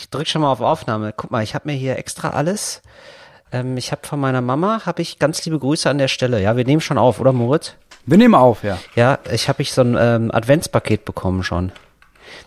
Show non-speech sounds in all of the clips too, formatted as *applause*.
Ich drück schon mal auf Aufnahme. Guck mal, ich habe mir hier extra alles. Ähm, ich habe von meiner Mama, habe ich ganz liebe Grüße an der Stelle. Ja, wir nehmen schon auf, oder Moritz? Wir nehmen auf, ja. Ja, ich habe ich so ein ähm, Adventspaket bekommen schon.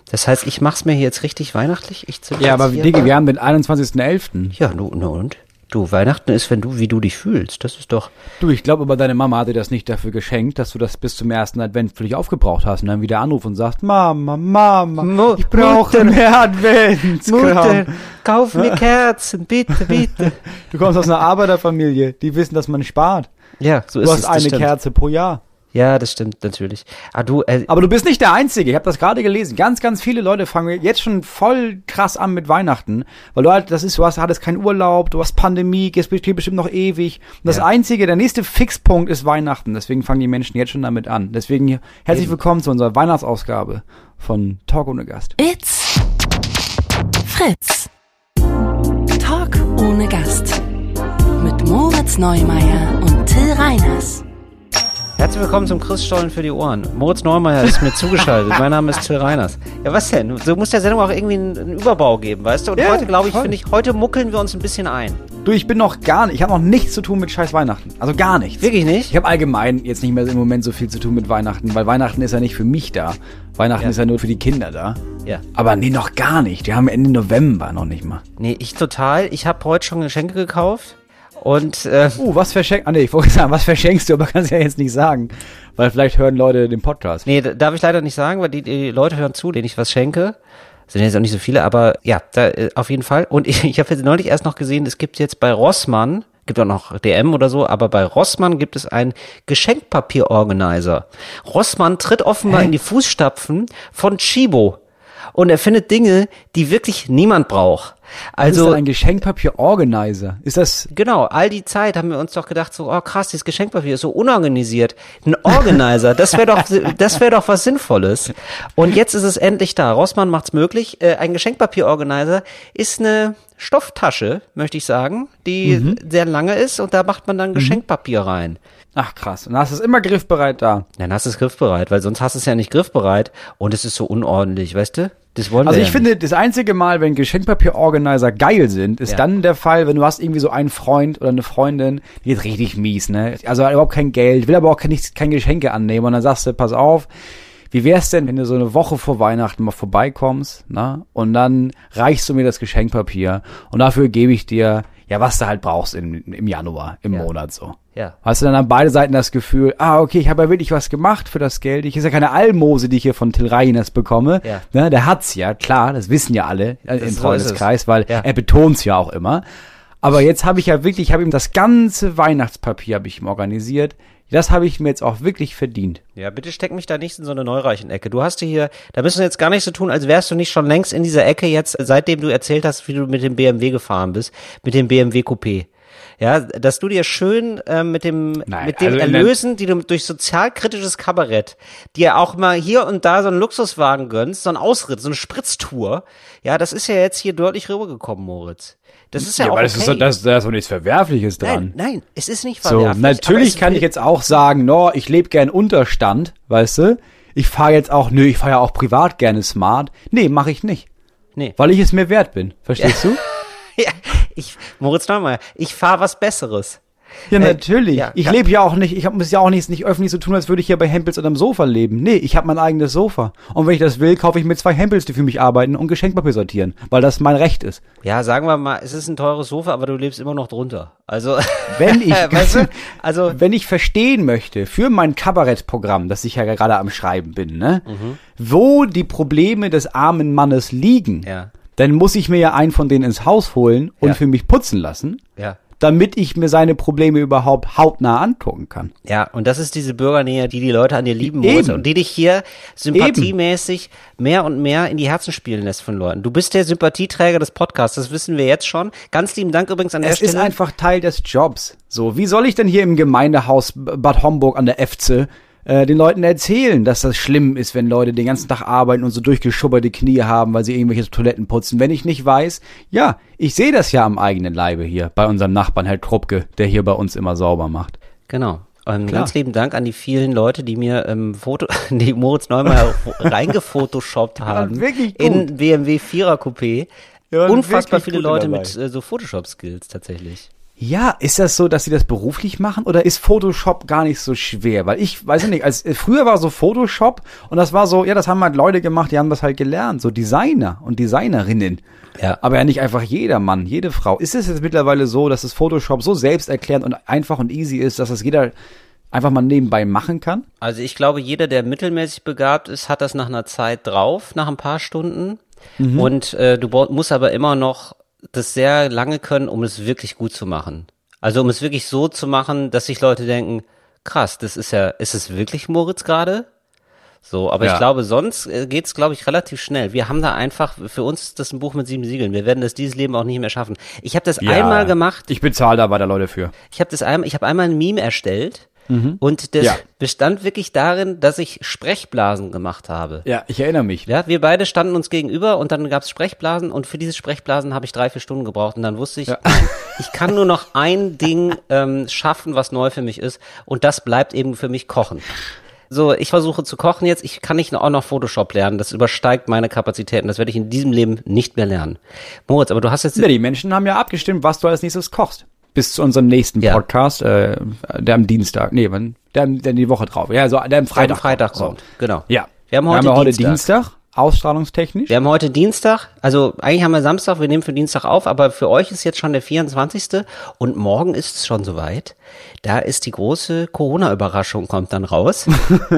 Das heißt, ich mach's mir hier jetzt richtig weihnachtlich. Ich Ja, aber mal- wir haben den 21.11. Ja, du, na und? Du, Weihnachten ist, wenn du, wie du dich fühlst. Das ist doch. Du, ich glaube aber deine Mama hat dir das nicht dafür geschenkt, dass du das bis zum ersten Advent völlig aufgebraucht hast und dann wieder anrufst und sagst, Mama, Mama, Mu- ich brauche Mutter. mehr Adventskram. *laughs* kauf mir Kerzen, bitte, bitte. Du kommst aus einer Arbeiterfamilie, die wissen, dass man spart. Ja, so Du ist hast es. das eine stimmt. Kerze pro Jahr. Ja, das stimmt natürlich. Ah, du, äh, Aber du bist nicht der Einzige. Ich habe das gerade gelesen. Ganz, ganz viele Leute fangen jetzt schon voll krass an mit Weihnachten, weil du halt, das ist, du hast, hattest keinen Urlaub, du hast Pandemie, es geht bestimmt noch ewig. Und das Ja. Einzige, der nächste Fixpunkt ist Weihnachten. Deswegen fangen die Menschen jetzt schon damit an. Deswegen hier, herzlich willkommen zu unserer Weihnachtsausgabe von Talk ohne Gast. It's Fritz. Talk ohne Gast. Mit Moritz Neumeier und Till Reiners. Herzlich willkommen zum Christstollen für die Ohren. Moritz Neumeier ist mir *laughs* zugeschaltet. mein Name ist Till Reiners. Ja, was denn? So muss der Sendung auch irgendwie einen, einen Überbau geben, weißt du? Und Ja, heute, glaube ich, finde ich, heute muckeln wir uns ein bisschen ein. Du, ich bin noch gar nicht, ich habe noch nichts zu tun mit scheiß Weihnachten. Also gar nichts. Wirklich nicht? Ich habe allgemein jetzt nicht mehr im Moment so viel zu tun mit Weihnachten, weil Weihnachten ist ja nicht für mich da. Weihnachten Ja. ist ja nur für die Kinder da. Ja. Aber nee, noch gar nicht. Die haben Ende November noch nicht mal. Nee, ich total. Ich habe heute schon Geschenke gekauft. Und äh, Uh, was verschenkst Ah nee, ich wollte sagen, was verschenkst du, aber kannst ja jetzt nicht sagen. Weil vielleicht hören Leute den Podcast. nee, darf ich leider nicht sagen, weil die, die Leute hören zu, denen ich was schenke. Sind jetzt auch nicht so viele, aber ja, da, äh, auf jeden Fall. Und *laughs* ich, ich habe jetzt neulich erst noch gesehen, es gibt jetzt bei Rossmann, gibt auch noch DM oder so, aber bei Rossmann gibt es einen Geschenkpapier-Organizer. Rossmann tritt offenbar Hä? in die Fußstapfen von Chibo. Und er findet Dinge, die wirklich niemand braucht. Also ein Geschenkpapier-Organizer. Ist das Genau, all die Zeit haben wir uns doch gedacht, so, oh krass, dieses Geschenkpapier ist so unorganisiert. Ein Organizer, das wäre doch, das wäre doch was Sinnvolles. Und jetzt ist es endlich da. Rossmann macht's möglich. Äh, ein Geschenkpapier-Organizer ist eine Stofftasche, möchte ich sagen, die sehr lange ist und da macht man dann Geschenkpapier rein. Ach krass. Und hast du es immer griffbereit da. Dann hast du es griffbereit, weil sonst hast du es ja nicht griffbereit und es ist so unordentlich, weißt du? Das wollen Also ich ja finde, das einzige Mal, wenn Geschenkpapier-Organizer geil sind, ist Ja. dann der Fall, wenn du hast irgendwie so einen Freund oder eine Freundin, die ist richtig mies, ne? Also hat überhaupt kein Geld, will aber auch kein, kein Geschenke annehmen. Und dann sagst du, pass auf, wie wär's denn, wenn du so eine Woche vor Weihnachten mal vorbeikommst, ne? Und dann reichst du mir das Geschenkpapier und dafür gebe ich dir, ja, was du halt brauchst im, im Januar, im Ja. Monat so. Ja. Hast du dann an beide Seiten das Gefühl, ah, okay, ich habe ja wirklich was gemacht für das Geld. Ich ist ja keine Almose, die ich hier von Till Reiners bekomme. Ja. Ne, der hat's ja, klar, das wissen ja alle äh, im ist es. Freundeskreis, weil Ja. er betont's ja auch immer. Aber jetzt habe ich ja wirklich, ich habe ihm das ganze Weihnachtspapier habe ich ihm organisiert. Das habe ich mir jetzt auch wirklich verdient. Ja, bitte steck mich da nicht in so eine Neureichen-Ecke. Du hast hier, da müssen wir jetzt gar nicht so tun, als wärst du nicht schon längst in dieser Ecke jetzt, seitdem du erzählt hast, wie du mit dem BMW gefahren bist, mit dem BMW Coupé. Ja, dass du dir schön ähm, mit dem Nein, mit den also Erlösen, die du durch sozialkritisches Kabarett, dir auch mal hier und da so einen Luxuswagen gönnst, so einen Ausritt, so eine Spritztour. Ja, das ist ja jetzt hier deutlich rübergekommen, Moritz. Das ist ja, auch aber das okay. ist, das, da ist doch nichts Verwerfliches dran. nein, nein, es ist nicht So, verwerflich. natürlich aber es kann ich jetzt auch sagen, no, ich lebe gern Unterstand, weißt du? Ich fahre jetzt auch, nö, ich fahre ja auch privat gerne smart. Nee, mache ich nicht. Nee. Weil ich es mir wert bin. Verstehst du? *laughs* Ja, ich, Moritz Neumeier, ich fahre was Besseres. Ja, Äh, natürlich. ja, ich lebe ja auch nicht, ich hab- muss ja auch nicht, nicht öffentlich so tun, als würde ich hier bei Hempels unterm Sofa leben. Nee, ich habe mein eigenes Sofa. Und wenn ich das will, kaufe ich mir zwei Hempels, die für mich arbeiten und Geschenkpapier sortieren, weil das mein Recht ist. Ja, sagen wir mal, es ist ein teures Sofa, aber du lebst immer noch drunter. Also, Wenn ich, *laughs* weißt du, also, wenn ich verstehen möchte für mein Kabarettprogramm, das ich ja gerade am Schreiben bin, ne, Mhm. wo die Probleme des armen Mannes liegen, Ja. dann muss ich mir ja einen von denen ins Haus holen und Ja. für mich putzen lassen, ja. Damit ich mir seine Probleme überhaupt hautnah angucken kann. Ja, und das ist diese Bürgernähe, die die Leute an dir lieben, Eben. Moritz, und die dich hier sympathiemäßig mehr und mehr in die Herzen spielen lässt von Leuten. Du bist der Sympathieträger des Podcasts, das wissen wir jetzt schon. Ganz lieben Dank übrigens an der Es ist Stelle. einfach Teil des Jobs. So, wie soll ich denn hier im Gemeindehaus Bad Homburg an der Efze äh, den Leuten erzählen, dass das schlimm ist, wenn Leute den ganzen Tag arbeiten und so durchgeschubberte Knie haben, weil sie irgendwelche Toiletten putzen. Wenn ich nicht weiß, ja, ich sehe das ja am eigenen Leibe hier bei unserem Nachbarn Herr Kruppke, der hier bei uns immer sauber macht. Genau. Ähm, ganz lieben Dank an die vielen Leute, die mir ähm, Foto, *laughs* die Moritz Neumeier *laughs* reingefotoshoppt haben. wirklich gut. In BMW 4er Coupé. unfassbar viele Leute dabei. mit äh, so Photoshop-Skills tatsächlich. Ja, ist das so, dass sie das beruflich machen oder ist Photoshop gar nicht so schwer? Weil ich weiß nicht, als äh, früher war so Photoshop und das war so, ja, das haben halt Leute gemacht, die haben das halt gelernt, so Designer und Designerinnen. Ja. Aber ja nicht einfach jeder Mann, jede Frau. Ist es jetzt mittlerweile so, dass das Photoshop so selbsterklärend und einfach und easy ist, dass das jeder einfach mal nebenbei machen kann? Also ich glaube, jeder, der mittelmäßig begabt ist, hat das nach einer Zeit drauf, nach ein paar Stunden. Und äh, du musst aber immer noch das sehr lange können, um es wirklich gut zu machen. Also um es wirklich so zu machen, dass sich Leute denken, krass, das ist ja, ist es wirklich Moritz gerade? So, aber Ja. ich glaube, sonst äh, geht's, glaube ich, relativ schnell. Wir haben da einfach, für uns ist das ein Buch mit sieben Siegeln. Wir werden das dieses Leben auch nicht mehr schaffen. Ich habe das einmal gemacht. Ich bezahle da weiter Leute für. Ich habe das einmal, ich habe einmal ein Meme erstellt und das Ja. bestand wirklich darin, dass ich Sprechblasen gemacht habe. Ja, ich erinnere mich. Ja, wir beide standen uns gegenüber und dann gab's Sprechblasen und für diese Sprechblasen habe ich drei, vier Stunden gebraucht und dann wusste ich, Ja. ich kann nur noch ein Ding ähm, schaffen, was neu für mich ist und das bleibt eben für mich Kochen. So, ich versuche zu kochen jetzt. Ich kann nicht auch noch Photoshop lernen. Das übersteigt meine Kapazitäten. Das werde ich in diesem Leben nicht mehr lernen. Moritz, aber du hast jetzt Ja, die Menschen haben ja abgestimmt, was du als nächstes kochst. Bis zu unserem nächsten Ja. Podcast, äh, der am Dienstag, nee, wann, der, der die Woche drauf, ja, so, der am Freitag, Freitag, Freitag So. kommt. Genau. Ja. Wir haben heute, wir heute Dienstag. Dienstag, ausstrahlungstechnisch. Wir haben heute Dienstag, also eigentlich haben wir Samstag, wir nehmen für Dienstag auf, aber für euch ist jetzt schon der 24. und morgen ist es schon soweit. Da ist die große Corona-Überraschung, kommt dann raus.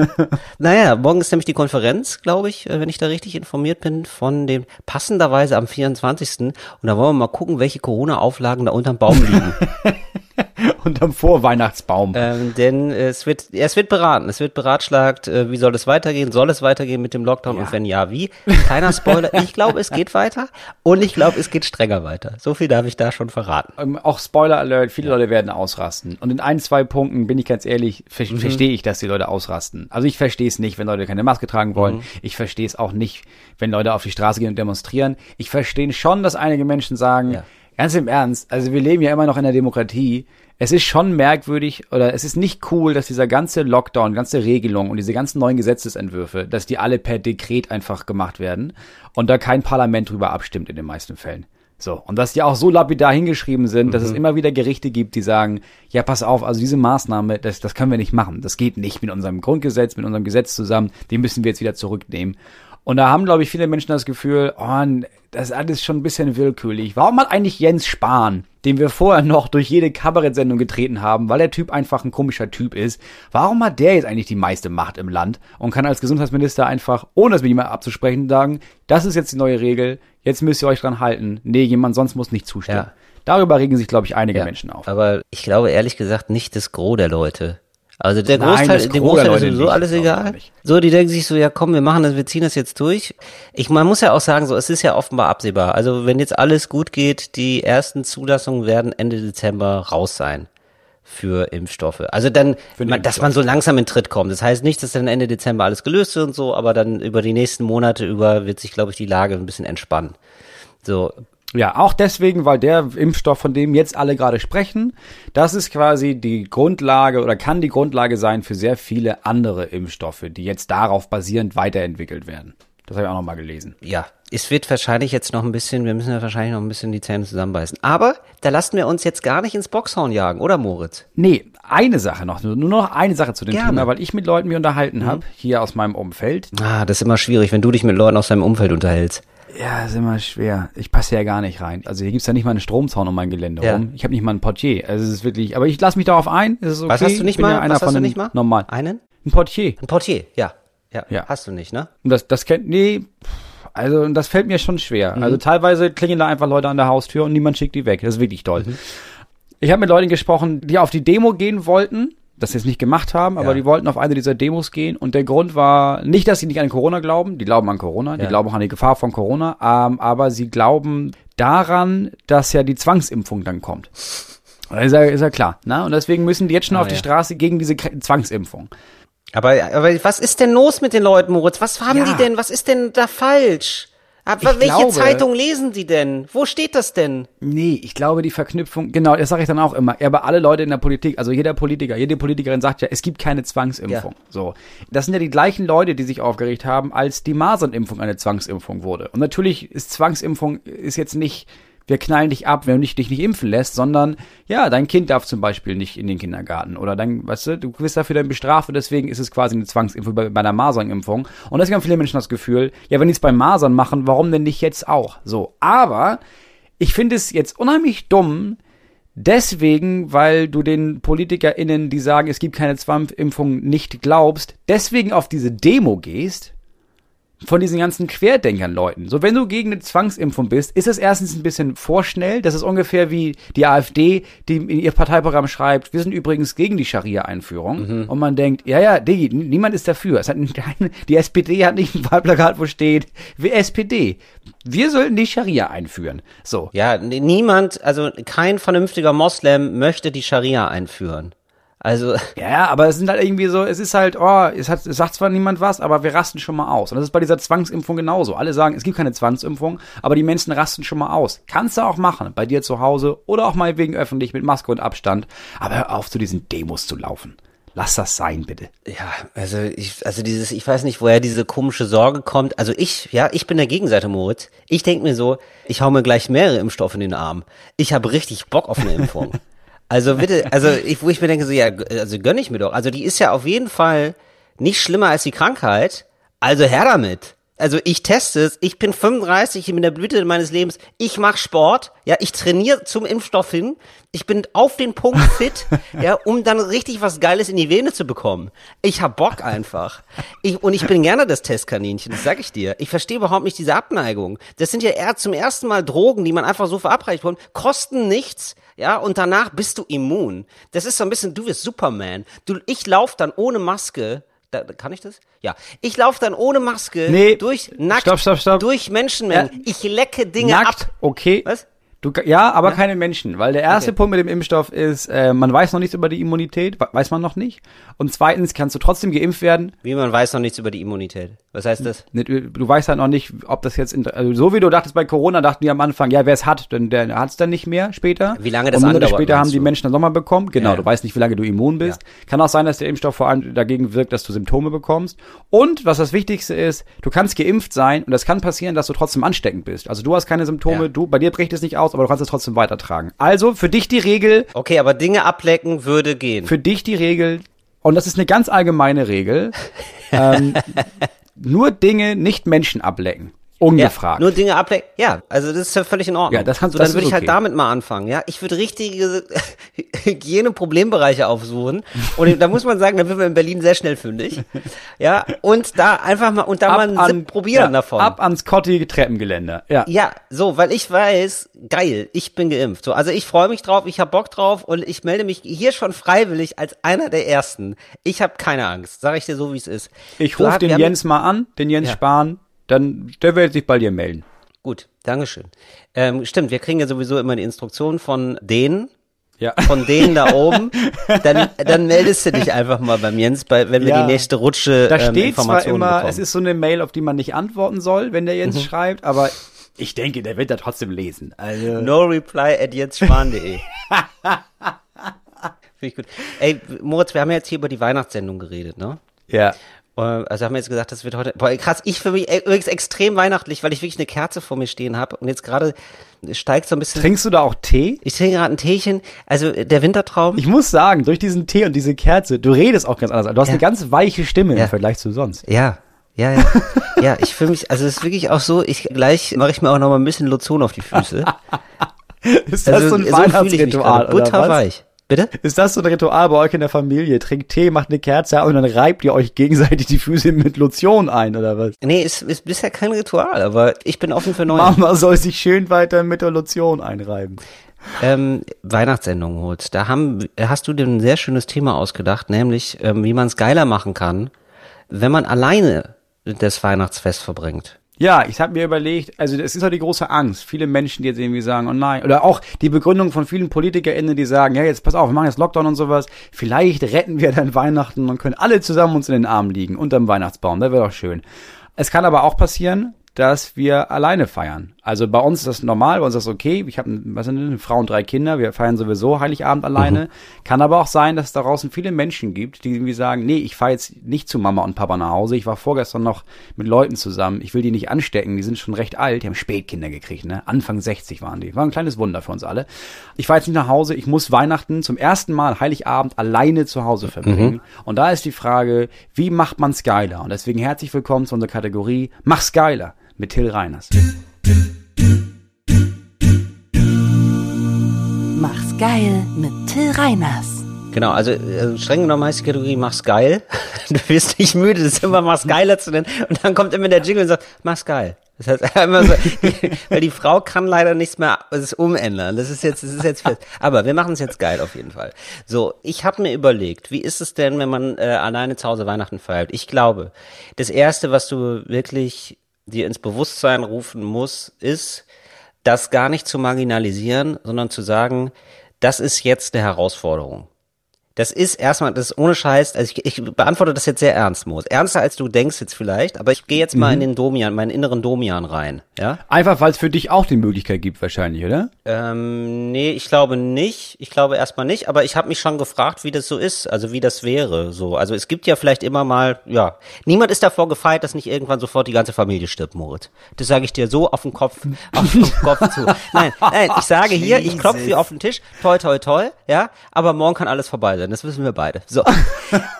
*laughs* naja, morgen ist nämlich die Konferenz, glaube ich, äh, wenn ich da richtig informiert bin, von dem passenderweise am 24. Und da wollen wir mal gucken, welche Corona-Auflagen da unterm Baum liegen. *laughs* *laughs* Unterm Vorweihnachtsbaum. ähm, denn es wird, ja, es wird beraten, es wird beratschlagt, äh, wie soll es weitergehen, soll es weitergehen mit dem Lockdown und wenn ja, wie? Keiner Spoiler. ich glaube, es geht weiter und ich glaube, es geht strenger weiter. So viel darf ich da schon verraten. Ähm, auch Spoiler Alert, viele Leute werden ausrasten. Und in ein, zwei Punkten bin ich ganz ehrlich, ver Mhm. verstehe ich, dass die Leute ausrasten. Also ich verstehe es nicht, wenn Leute keine Maske tragen wollen. Mhm. Ich verstehe es auch nicht, wenn Leute auf die Straße gehen und demonstrieren. Ich verstehe schon, dass einige Menschen sagen, Ja. Ganz im Ernst, also wir leben ja immer noch in der Demokratie. Es ist schon merkwürdig oder es ist nicht cool, dass dieser ganze Lockdown, ganze Regelung und diese ganzen neuen Gesetzesentwürfe, dass die alle per Dekret einfach gemacht werden und da kein Parlament drüber abstimmt in den meisten Fällen. So, und dass die auch so lapidar hingeschrieben sind, dass es immer wieder Gerichte gibt, die sagen, ja, pass auf, also diese Maßnahme, das, das können wir nicht machen. Das geht nicht mit unserem Grundgesetz, mit unserem Gesetz zusammen, den müssen wir jetzt wieder zurücknehmen. Und da haben, glaube ich, viele Menschen das Gefühl, oh, das ist alles schon ein bisschen willkürlich. Warum hat eigentlich Jens Spahn, den wir vorher noch durch jede Kabarettsendung getreten haben, weil der Typ einfach ein komischer Typ ist, warum hat der jetzt eigentlich die meiste Macht im Land und kann als Gesundheitsminister einfach, ohne das mit jemandem abzusprechen, sagen, das ist jetzt die neue Regel, jetzt müsst ihr euch dran halten. Nee, jemand sonst muss nicht zustimmen. Ja. Darüber regen sich, glaube ich, einige Menschen auf. Aber ich glaube ehrlich gesagt nicht das Gros der Leute. Also der Nein, Großteil, dem Großteil ist sowieso nicht, alles egal. So, die denken sich so, ja komm, wir machen das, wir ziehen das jetzt durch. Ich, man muss ja auch sagen, so, es ist ja offenbar absehbar. Also wenn jetzt alles gut geht, die ersten Zulassungen werden Ende Dezember raus sein für Impfstoffe. Also dann, man, dass man so langsam in Tritt kommt. Das heißt nicht, dass dann Ende Dezember alles gelöst ist und so, aber dann über die nächsten Monate über wird sich, glaube ich, die Lage ein bisschen entspannen. So, Ja, auch deswegen, weil der Impfstoff, von dem jetzt alle gerade sprechen, das ist quasi die Grundlage oder kann die Grundlage sein für sehr viele andere Impfstoffe, die jetzt darauf basierend weiterentwickelt werden. Das habe ich auch nochmal gelesen. ja, es wird wahrscheinlich jetzt noch ein bisschen, wir müssen ja wahrscheinlich noch ein bisschen die Zähne zusammenbeißen. Aber da lassen wir uns jetzt gar nicht ins Boxhorn jagen, oder Moritz? Nee, eine Sache noch, nur noch eine Sache zu dem Gerne. Thema, weil ich mit Leuten mich unterhalten habe, hier aus meinem Umfeld. Ah, das ist immer schwierig, wenn du dich mit Leuten aus deinem Umfeld unterhältst. Ja, ist immer schwer. Ich passe ja gar nicht rein. Also hier gibt's ja nicht mal einen Stromzaun um mein Gelände Ja. rum. Ich habe nicht mal einen Portier. Also es ist wirklich, aber ich lasse mich darauf ein. Es ist okay. Was hast du nicht mal? Ja einer Was hast du nicht mal? Normal. Einen? Ein Portier. Ein Portier, ja. Ja, Ja. hast du nicht, ne? Und das, das kennt, nee, also das fällt mir schon schwer. Mhm. Also teilweise klingeln da einfach Leute an der Haustür und niemand schickt die weg. Das ist wirklich toll. Mhm. Ich habe mit Leuten gesprochen, die auf die Demo gehen wollten, das jetzt nicht gemacht haben, aber Ja. die wollten auf eine dieser Demos gehen und der Grund war nicht, dass sie nicht an Corona glauben, die glauben an Corona, die Ja. glauben auch an die Gefahr von Corona, ähm, aber sie glauben daran, dass ja die Zwangsimpfung dann kommt. Ist ja, ist ja klar, ne? Und deswegen müssen die jetzt schon Ah, auf die. Straße gegen diese Zwangsimpfung. Aber, aber was ist denn los mit den Leuten, Moritz? Was haben die denn? Was ist denn da falsch? Aber Ich welche glaube- Zeitung lesen die denn? Wo steht das denn? Nee, ich glaube, die Verknüpfung, genau, das sage ich dann auch immer. Aber alle Leute in der Politik, also jeder Politiker, jede Politikerin sagt ja, es gibt keine Zwangsimpfung. Ja. So. Das sind ja die gleichen Leute, die sich aufgeregt haben, als die Masernimpfung eine Zwangsimpfung wurde. Und natürlich ist Zwangsimpfung ist jetzt nicht, wir knallen dich ab, wenn du dich nicht impfen lässt, sondern ja, dein Kind darf zum Beispiel nicht in den Kindergarten oder dein, weißt du, du wirst dafür dann bestraft und deswegen ist es quasi eine Zwangsimpfung bei, bei einer Masernimpfung. Und deswegen haben viele Menschen das Gefühl, ja, wenn die es bei Masern machen, warum denn nicht jetzt auch? So. Aber ich finde es jetzt unheimlich dumm, deswegen, weil du den PolitikerInnen, die sagen, es gibt keine Zwangsimpfung, nicht glaubst, deswegen auf diese Demo gehst, von diesen ganzen Querdenkern-Leuten. So, wenn du gegen eine Zwangsimpfung bist, ist es erstens ein bisschen vorschnell. Das ist ungefähr wie die AfD, die in ihr Parteiprogramm schreibt, wir sind übrigens gegen die Scharia-Einführung. Und man denkt, ja, ja, Diggi, n- niemand ist dafür. Es hat kein, die SPD hat nicht ein Wahlplakat, wo steht, wir SPD, wir sollten die Scharia einführen. So. Ja, niemand, also kein vernünftiger Moslem möchte die Scharia einführen. Also, Ja, aber es sind halt irgendwie so, es ist halt, oh, es, hat, es sagt zwar niemand was, aber wir rasten schon mal aus. Und das ist bei dieser Zwangsimpfung genauso. Alle sagen, es gibt keine Zwangsimpfung, aber die Menschen rasten schon mal aus. Kannst du auch machen, bei dir zu Hause oder auch mal wegen öffentlich mit Maske und Abstand. Aber hör auf, zu diesen Demos zu laufen. Lass das sein, bitte. ja, also ich, also dieses, ich weiß nicht, woher diese komische Sorge kommt. Also ich, ja, ich bin der Gegenseite, Moritz. Ich denk mir so, ich hau mir gleich mehrere Impfstoffe in den Arm. Ich habe richtig Bock auf eine Impfung. *laughs* Also bitte, also ich, wo ich mir denke, so ja, also gönn ich mir doch. Also die ist ja auf jeden Fall nicht schlimmer als die Krankheit. Also her damit. Also ich teste es, ich bin 35, ich bin in der Blüte meines Lebens, ich mache Sport, ja, ich trainiere zum Impfstoff hin, ich bin auf den Punkt fit, *laughs* ja, um dann richtig was Geiles in die Vene zu bekommen. Ich hab Bock einfach. Ich, und ich bin gerne das Testkaninchen, das sag ich dir. Ich verstehe überhaupt nicht diese Abneigung. Das sind ja eher zum ersten Mal Drogen, die man einfach so verabreicht bekommt, kosten nichts, ja, und danach bist du immun. Das ist so ein bisschen, du bist Superman. Du, ich lauf dann ohne Maske da, kann ich das? Ja. Ich laufe dann ohne Maske Nee. durch nackt Stopp, stopp, stopp. durch Menschenmengen. Ja. Ich lecke Dinge Nackt, ab. okay. Was? Du, ja, aber keine Menschen, weil der erste Okay. Punkt mit dem Impfstoff ist, äh, man weiß noch nichts über die Immunität, we- weiß man noch nicht. Und zweitens kannst du trotzdem geimpft werden. Wie man weiß noch nichts über die Immunität. Was heißt das? Du weißt halt noch nicht, ob das jetzt, in, also so wie du dachtest bei Corona, dachten die am Anfang, ja, wer es hat, denn der hat es dann nicht mehr später. Wie lange das Und andauert, später haben die? Menschen das nochmal bekommen. Genau, Ja. du weißt nicht, wie lange du immun bist. Kann auch sein, dass der Impfstoff vor allem dagegen wirkt, dass du Symptome bekommst. Und was das Wichtigste ist, du kannst geimpft sein und es kann passieren, dass du trotzdem ansteckend bist. Also du hast keine Symptome, Ja. du, bei dir bricht es nicht aus, aber du kannst es trotzdem weitertragen. Also für dich die Regel, Okay, aber Dinge ablecken würde gehen. für dich die Regel, und das ist eine ganz allgemeine Regel, *laughs* ähm, nur Dinge, nicht Menschen ablecken. Ja, Ungefragt. nur Dinge ablecken. Ja, also das ist ja völlig in Ordnung. Ja, das kannst- so, das dann würde ich halt okay. damit mal anfangen. Ja, ich würde richtige *laughs* Hygiene-Problembereiche aufsuchen. Und da muss man sagen, da wird man in Berlin sehr schnell fündig. Ja, und da einfach mal und da mal einen Sip probieren ja, davon. Ab ans Cotti Treppengeländer. Ja. Ja, so, weil ich weiß, geil, ich bin geimpft. So, also ich freue mich drauf, ich hab Bock drauf und ich melde mich hier schon freiwillig als einer der ersten. Ich habe keine Angst, sage ich dir so, wie es ist. Ich Du rufe den Jens mal an, den Jens Ja. Spahn, dann der wird sich bei dir melden. Gut, Dankeschön. Ähm, stimmt, wir kriegen ja sowieso immer die Instruktion von denen, Ja. von denen da oben. *laughs* Dann, dann meldest du dich einfach mal beim Jens, bei, wenn wir Ja. die nächste Rutsche Da ähm, steht zwar Informationen immer, bekommen. es ist so eine Mail, auf die man nicht antworten soll, wenn der Mhm. Jens schreibt, aber ich denke, der wird da trotzdem lesen. Also no reply at jensspahn.de. *laughs* Finde ich gut. Ey, Moritz, wir haben ja jetzt hier über die Weihnachtssendung geredet, ne? ja. Also haben wir jetzt gesagt, das wird heute. Boah, krass, ich für mich äh, übrigens extrem weihnachtlich, weil ich wirklich eine Kerze vor mir stehen habe und jetzt gerade steigt so ein bisschen. Trinkst du da auch Tee? ich trinke gerade ein Teechen. Also äh, der Wintertraum. Ich muss sagen, durch diesen Tee und diese Kerze, du redest auch ganz anders. Du hast Ja. eine ganz weiche Stimme Ja. im Vergleich zu sonst. Ja, ja, ja. *laughs* ja, ich fühle mich, also es ist wirklich auch so, ich gleich mache ich mir auch noch mal ein bisschen Lotion auf die Füße. *laughs* Ist das Also, so ein Weihnachtsritual was? Butterweich. Bitte? Ist das so ein Ritual bei euch in der Familie? Trinkt Tee, macht eine Kerze und dann reibt ihr euch gegenseitig die Füße mit Lotion ein oder was? Nee, ist, ist bisher kein Ritual, aber ich bin offen für neue. Mama soll sich schön weiter mit der Lotion einreiben. Ähm, Weihnachtssendung holt. Da haben, hast du dir ein sehr schönes Thema ausgedacht, nämlich ähm, wie man es geiler machen kann, wenn man alleine das Weihnachtsfest verbringt. Ja, ich habe mir überlegt, also das ist doch die große Angst. Viele Menschen, die jetzt irgendwie sagen, oh nein, oder auch die Begründung von vielen PolitikerInnen, die sagen, ja, jetzt pass auf, wir machen jetzt Lockdown und sowas. Vielleicht retten wir dann *laughs* Weihnachten und können alle zusammen uns in den Armen liegen unterm Weihnachtsbaum. Das wäre doch schön. Es kann aber auch passieren, dass wir alleine feiern. Also bei uns ist das normal, bei uns ist das okay. Ich habe was sind eine Frau und drei Kinder. Wir feiern sowieso Heiligabend alleine. Mhm. Kann aber auch sein, dass es da draußen viele Menschen gibt, die irgendwie sagen, nee, ich fahre jetzt nicht zu Mama und Papa nach Hause. Ich war vorgestern noch mit Leuten zusammen. Ich will die nicht anstecken. Die sind schon recht alt. Die haben Spätkinder gekriegt, ne? Anfang 60 waren die. War ein kleines Wunder für uns alle. Ich fahre jetzt nicht nach Hause. Ich muss Weihnachten zum ersten Mal Heiligabend alleine zu Hause verbringen. Mhm. Und da ist die Frage, wie macht man's geiler? Und deswegen herzlich willkommen zu unserer Kategorie Mach's geiler mit Till Reiners. Mach's geil mit Till Reiners. Genau, also äh, streng genommen heißt die Kategorie Mach's geil. *laughs* Du wirst nicht müde, das immer Mach's geiler zu nennen. Und dann kommt immer der Jingle und sagt, Mach's geil. Das heißt *laughs* immer so, *laughs* weil die Frau kann leider nichts mehr es umändern. Das ist jetzt, das ist jetzt fest. Aber wir machen es jetzt geil auf jeden Fall. So, ich habe mir überlegt, wie ist es denn, wenn man äh, alleine zu Hause Weihnachten feiert? Ich glaube, das erste, was du wirklich dir ins Bewusstsein rufen muss, ist, das gar nicht zu marginalisieren, sondern zu sagen, das ist jetzt eine Herausforderung. Das ist erstmal, das ist ohne Scheiß, also ich, ich beantworte das jetzt sehr ernst, Moos. Ernster als du denkst jetzt vielleicht, aber ich gehe jetzt mal mhm. in den Domian, meinen inneren Domian rein, ja? Einfach, weil es für dich auch die Möglichkeit gibt wahrscheinlich, oder? Ähm, nee, ich glaube nicht. Ich glaube erstmal nicht, aber ich habe mich schon gefragt, wie das so ist, also wie das wäre, so. Also es gibt ja vielleicht immer mal, ja, niemand ist davor gefeit, dass nicht irgendwann sofort die ganze Familie stirbt, Moritz. Das sage ich dir so auf den Kopf, *laughs* auf den Kopf zu. Nein, nein, ich sage hier, ich klopfe hier auf den Tisch, toi, toi, toi, ja, aber morgen kann alles vorbei sein sein, das wissen wir beide. So.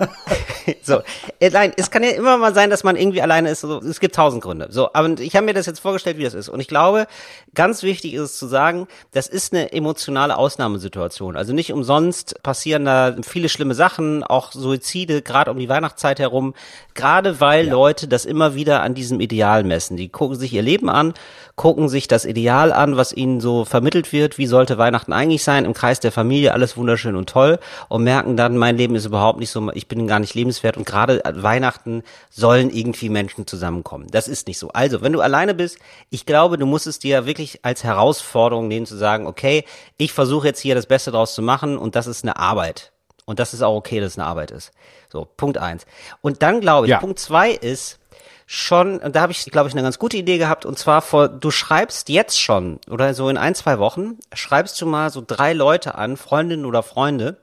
*laughs* so. Äh, nein, es kann ja immer mal sein, dass man irgendwie alleine ist. So, es gibt tausend Gründe. So, aber ich habe mir das jetzt vorgestellt, wie das ist. Und ich glaube, ganz wichtig ist es zu sagen, das ist eine emotionale Ausnahmesituation. Also nicht umsonst passieren da viele schlimme Sachen, auch Suizide, gerade um die Weihnachtszeit herum, gerade weil ja. Leute das immer wieder an diesem Ideal messen. Die gucken sich ihr Leben an, gucken sich das Ideal an, was ihnen so vermittelt wird, wie sollte Weihnachten eigentlich sein, im Kreis der Familie, alles wunderschön und toll und merken dann, mein Leben ist überhaupt nicht so, ich bin gar nicht lebenswert und gerade Weihnachten sollen irgendwie Menschen zusammenkommen. Das ist nicht so. Also, wenn du alleine bist, ich glaube, du musst es dir wirklich als Herausforderung nehmen zu sagen, okay, ich versuche jetzt hier das Beste draus zu machen und das ist eine Arbeit. Und das ist auch okay, dass es eine Arbeit ist. So, Punkt eins. Und dann glaube ich, ja. Punkt zwei ist, schon, da habe ich, glaube ich, eine ganz gute Idee gehabt, und zwar vor, du schreibst jetzt schon, oder so in ein, zwei Wochen, schreibst du mal so drei Leute an, Freundinnen oder Freunde,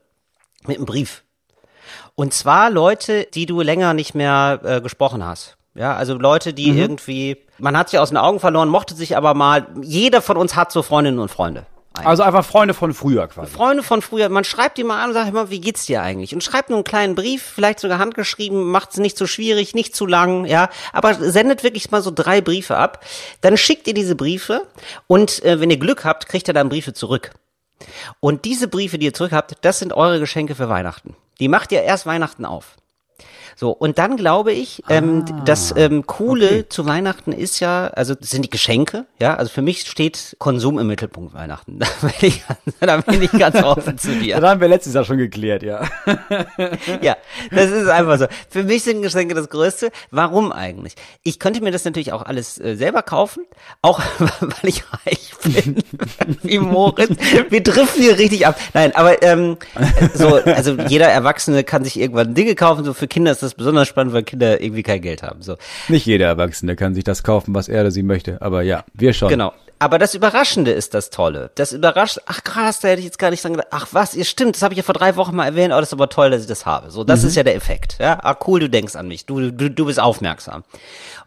mit einem Brief. Und zwar Leute, die du länger nicht mehr äh, gesprochen hast. Ja, also Leute, die mhm. irgendwie, man hat sie aus den Augen verloren, mochte sich aber mal, jeder von uns hat so Freundinnen und Freunde. Eigentlich. Also einfach Freunde von früher quasi. Freunde von früher. Man schreibt die mal an und sagt immer, wie geht's dir eigentlich? Und schreibt nur einen kleinen Brief, vielleicht sogar handgeschrieben, macht's nicht zu so schwierig, nicht zu lang, ja. Aber sendet wirklich mal so drei Briefe ab. Dann schickt ihr diese Briefe und äh, wenn ihr Glück habt, kriegt ihr dann Briefe zurück. Und diese Briefe, die ihr zurück habt, das sind eure Geschenke für Weihnachten. Die macht ihr erst Weihnachten auf. So, und dann glaube ich, ähm, ah, das ähm, Coole okay. zu Weihnachten ist ja, also sind die Geschenke, ja, also für mich steht Konsum im Mittelpunkt Weihnachten. *laughs* Da bin ich, da bin ich ganz offen zu dir. *laughs* Da haben wir letztes Jahr schon geklärt, ja. ja, *laughs* das ist einfach so. Für mich sind Geschenke das Größte. Warum eigentlich? Ich könnte mir das natürlich auch alles äh, selber kaufen, auch weil ich reich bin, wie Moritz. Wir driften hier richtig ab. Nein, aber ähm, so, also jeder Erwachsene kann sich irgendwann Dinge kaufen, so für Kinder ist das besonders spannend, weil Kinder irgendwie kein Geld haben. So. Nicht jeder Erwachsene kann sich das kaufen, was er oder sie möchte, aber ja, wir schon. Genau. Aber das Überraschende ist das Tolle. Das überrascht, ach krass, da hätte ich jetzt gar nicht dran gedacht. Ach was, ihr stimmt, das habe ich ja vor drei Wochen mal erwähnt, aber das ist aber toll, dass ich das habe. So, das mhm. ist ja der Effekt. Ja, ah, cool, du denkst an mich, du, du, du bist aufmerksam.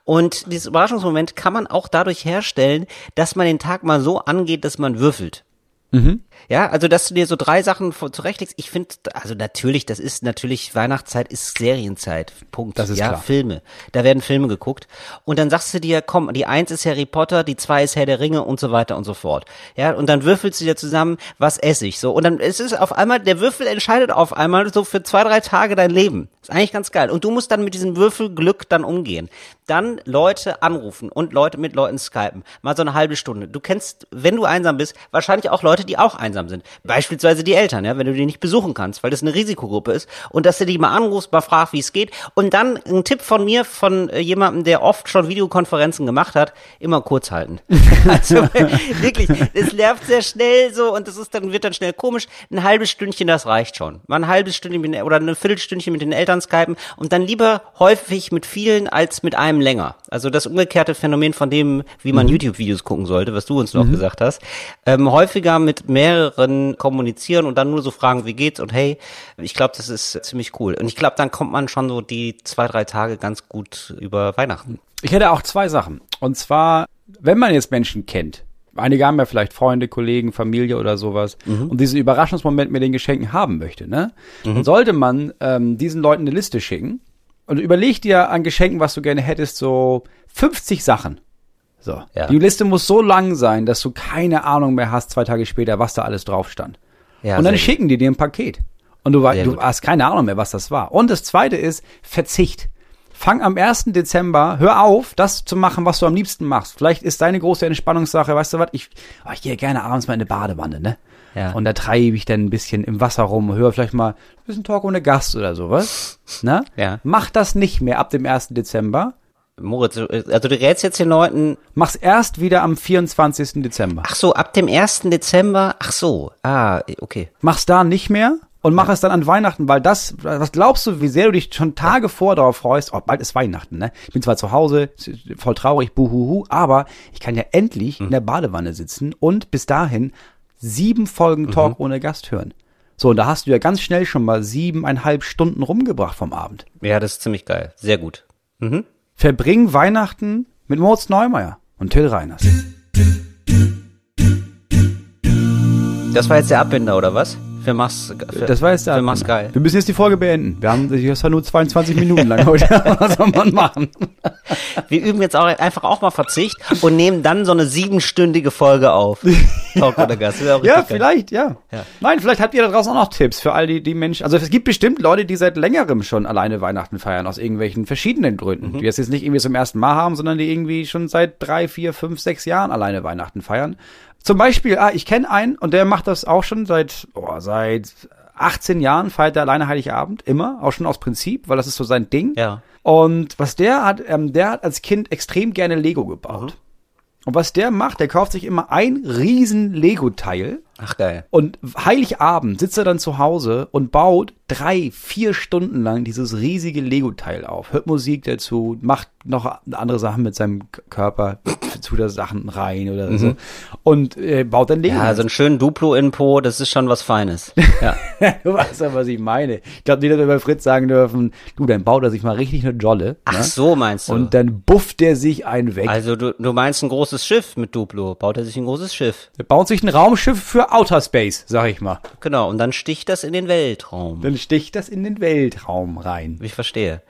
Und dieses Überraschungsmoment kann man auch dadurch herstellen, dass man den Tag mal so angeht, dass man würfelt. Mhm. Ja, also dass du dir so drei Sachen zurechtlegst. Ich finde, also natürlich, das ist natürlich Weihnachtszeit ist Serienzeit. Punkt. Das ist ja, klar. Filme. Da werden Filme geguckt. Und dann sagst du dir, komm, die eins ist Harry Potter, die zwei ist Herr der Ringe und so weiter und so fort. Ja, und dann würfelst du dir zusammen, was esse ich so. Und dann ist es auf einmal, der Würfel entscheidet auf einmal so für zwei, drei Tage dein Leben. Ist eigentlich ganz geil. Und du musst dann mit diesem Würfelglück dann umgehen. Dann Leute anrufen und Leute mit Leuten skypen. Mal so eine halbe Stunde. Du kennst, wenn du einsam bist, wahrscheinlich auch Leute, die auch einsam sind. Beispielsweise die Eltern, ja, wenn du die nicht besuchen kannst, weil das eine Risikogruppe ist. Und dass du die mal anrufst, mal fragst, wie es geht. Und dann ein Tipp von mir, von äh, jemandem, der oft schon Videokonferenzen gemacht hat, immer kurz halten. *laughs* also wirklich, es nervt sehr schnell so und das ist dann, wird dann schnell komisch. Ein halbes Stündchen, das reicht schon. Mal ein halbes Stündchen mit, oder eine Viertelstündchen mit den Eltern skypen und dann lieber häufig mit vielen als mit einem länger. Also das umgekehrte Phänomen von dem, wie man YouTube-Videos gucken sollte, was du uns noch gesagt hast. Ähm, häufiger mit mehreren kommunizieren und dann nur so fragen, wie geht's und hey, ich glaube, das ist ziemlich cool. Und ich glaube, dann kommt man schon so die zwei, drei Tage ganz gut über Weihnachten. Ich hätte auch zwei Sachen. Und zwar, wenn man jetzt Menschen kennt, einige haben ja vielleicht Freunde, Kollegen, Familie oder sowas und diesen Überraschungsmoment mit den Geschenken haben möchte, ne? Dann sollte man ähm, diesen Leuten eine Liste schicken und überleg dir an Geschenken, was du gerne hättest, so 50 Sachen. So. Ja. Die Liste muss so lang sein, dass du keine Ahnung mehr hast, zwei Tage später, was da alles drauf stand. Ja, und dann schicken die dir ein Paket. Und du, du gut. hast keine Ahnung mehr, was das war. Und das zweite ist Verzicht. Fang am 1. Dezember, hör auf, das zu machen, was du am liebsten machst. Vielleicht ist deine große Entspannungssache, weißt du was, ich, oh, ich gehe gerne abends mal in eine Badewanne, ne? Ja. Und da treibe ich dann ein bisschen im Wasser rum, höre vielleicht mal ein bisschen Talk ohne Gast oder sowas. Ne? Ja. Mach das nicht mehr ab dem 1. Dezember. Moritz, du- also du rätst jetzt den Leuten, Mach's erst wieder am 24. Dezember. ach so, ab dem 1. Dezember, ach so, ah, okay. mach's da nicht mehr und mach es dann an Weihnachten, weil das, was glaubst du, wie sehr du dich schon Tage vor darauf freust, oh, bald ist Weihnachten, ne? Ich bin zwar zu Hause, voll traurig, buhuhu, aber ich kann ja endlich in der Badewanne sitzen und bis dahin sieben Folgen Talk ohne Gast hören. So, und da hast du ja ganz schnell schon mal siebeneinhalb Stunden rumgebracht vom Abend. Ja, das ist ziemlich geil, sehr gut. Verbring Weihnachten mit Moritz Neumeier und Till Reiners. Das war jetzt der Abbinder, oder was? Für Mach's, für, Das war jetzt der für geil. Wir müssen jetzt die Folge beenden. Wir haben das war nur 22 Minuten lang *laughs* heute. Was soll man machen? Wir üben jetzt auch einfach auch mal Verzicht und nehmen dann so eine siebenstündige Folge auf. Talk oder Gast. Ja, vielleicht, ja. Ja. Nein, vielleicht habt ihr da draußen auch noch Tipps für all die, die Menschen. Also es gibt bestimmt Leute, die seit längerem schon alleine Weihnachten feiern, aus irgendwelchen verschiedenen Gründen. Die das jetzt nicht irgendwie zum ersten Mal haben, sondern die irgendwie schon seit drei, vier, fünf, sechs Jahren alleine Weihnachten feiern. Zum Beispiel, ah, ich kenne einen und der macht das auch schon seit, oh, seit 18 Jahren feiert er alleine Heiligabend, immer, auch schon aus Prinzip, weil das ist so sein Ding. Ja. Und was der hat, ähm, der hat als Kind extrem gerne Lego gebaut. Und was der macht, der kauft sich immer ein riesen Lego-Teil Ach geil. und Heiligabend sitzt er dann zu Hause und baut drei, vier Stunden lang dieses riesige Lego-Teil auf. Hört Musik dazu, macht noch andere Sachen mit seinem Körper, *laughs* tut da Sachen rein oder so. Und äh, baut dann Lego. Ja, so einen schönen Duplo in Po, das ist schon was Feines. *laughs* Ja. du weißt ja, was ich meine. Ich glaube, dass wir bei Fritz sagen dürfen, du, dann baut er sich mal richtig eine Jolle. Ach ne? so meinst du. Und dann bufft er sich einen weg. also du, du meinst ein großes Schiff mit Duplo. Baut er sich ein großes Schiff. er baut sich ein Raumschiff für Outer Space, sag ich mal. Genau. Und dann sticht das in den Weltraum. Dann sticht das in den Weltraum rein. Ich verstehe.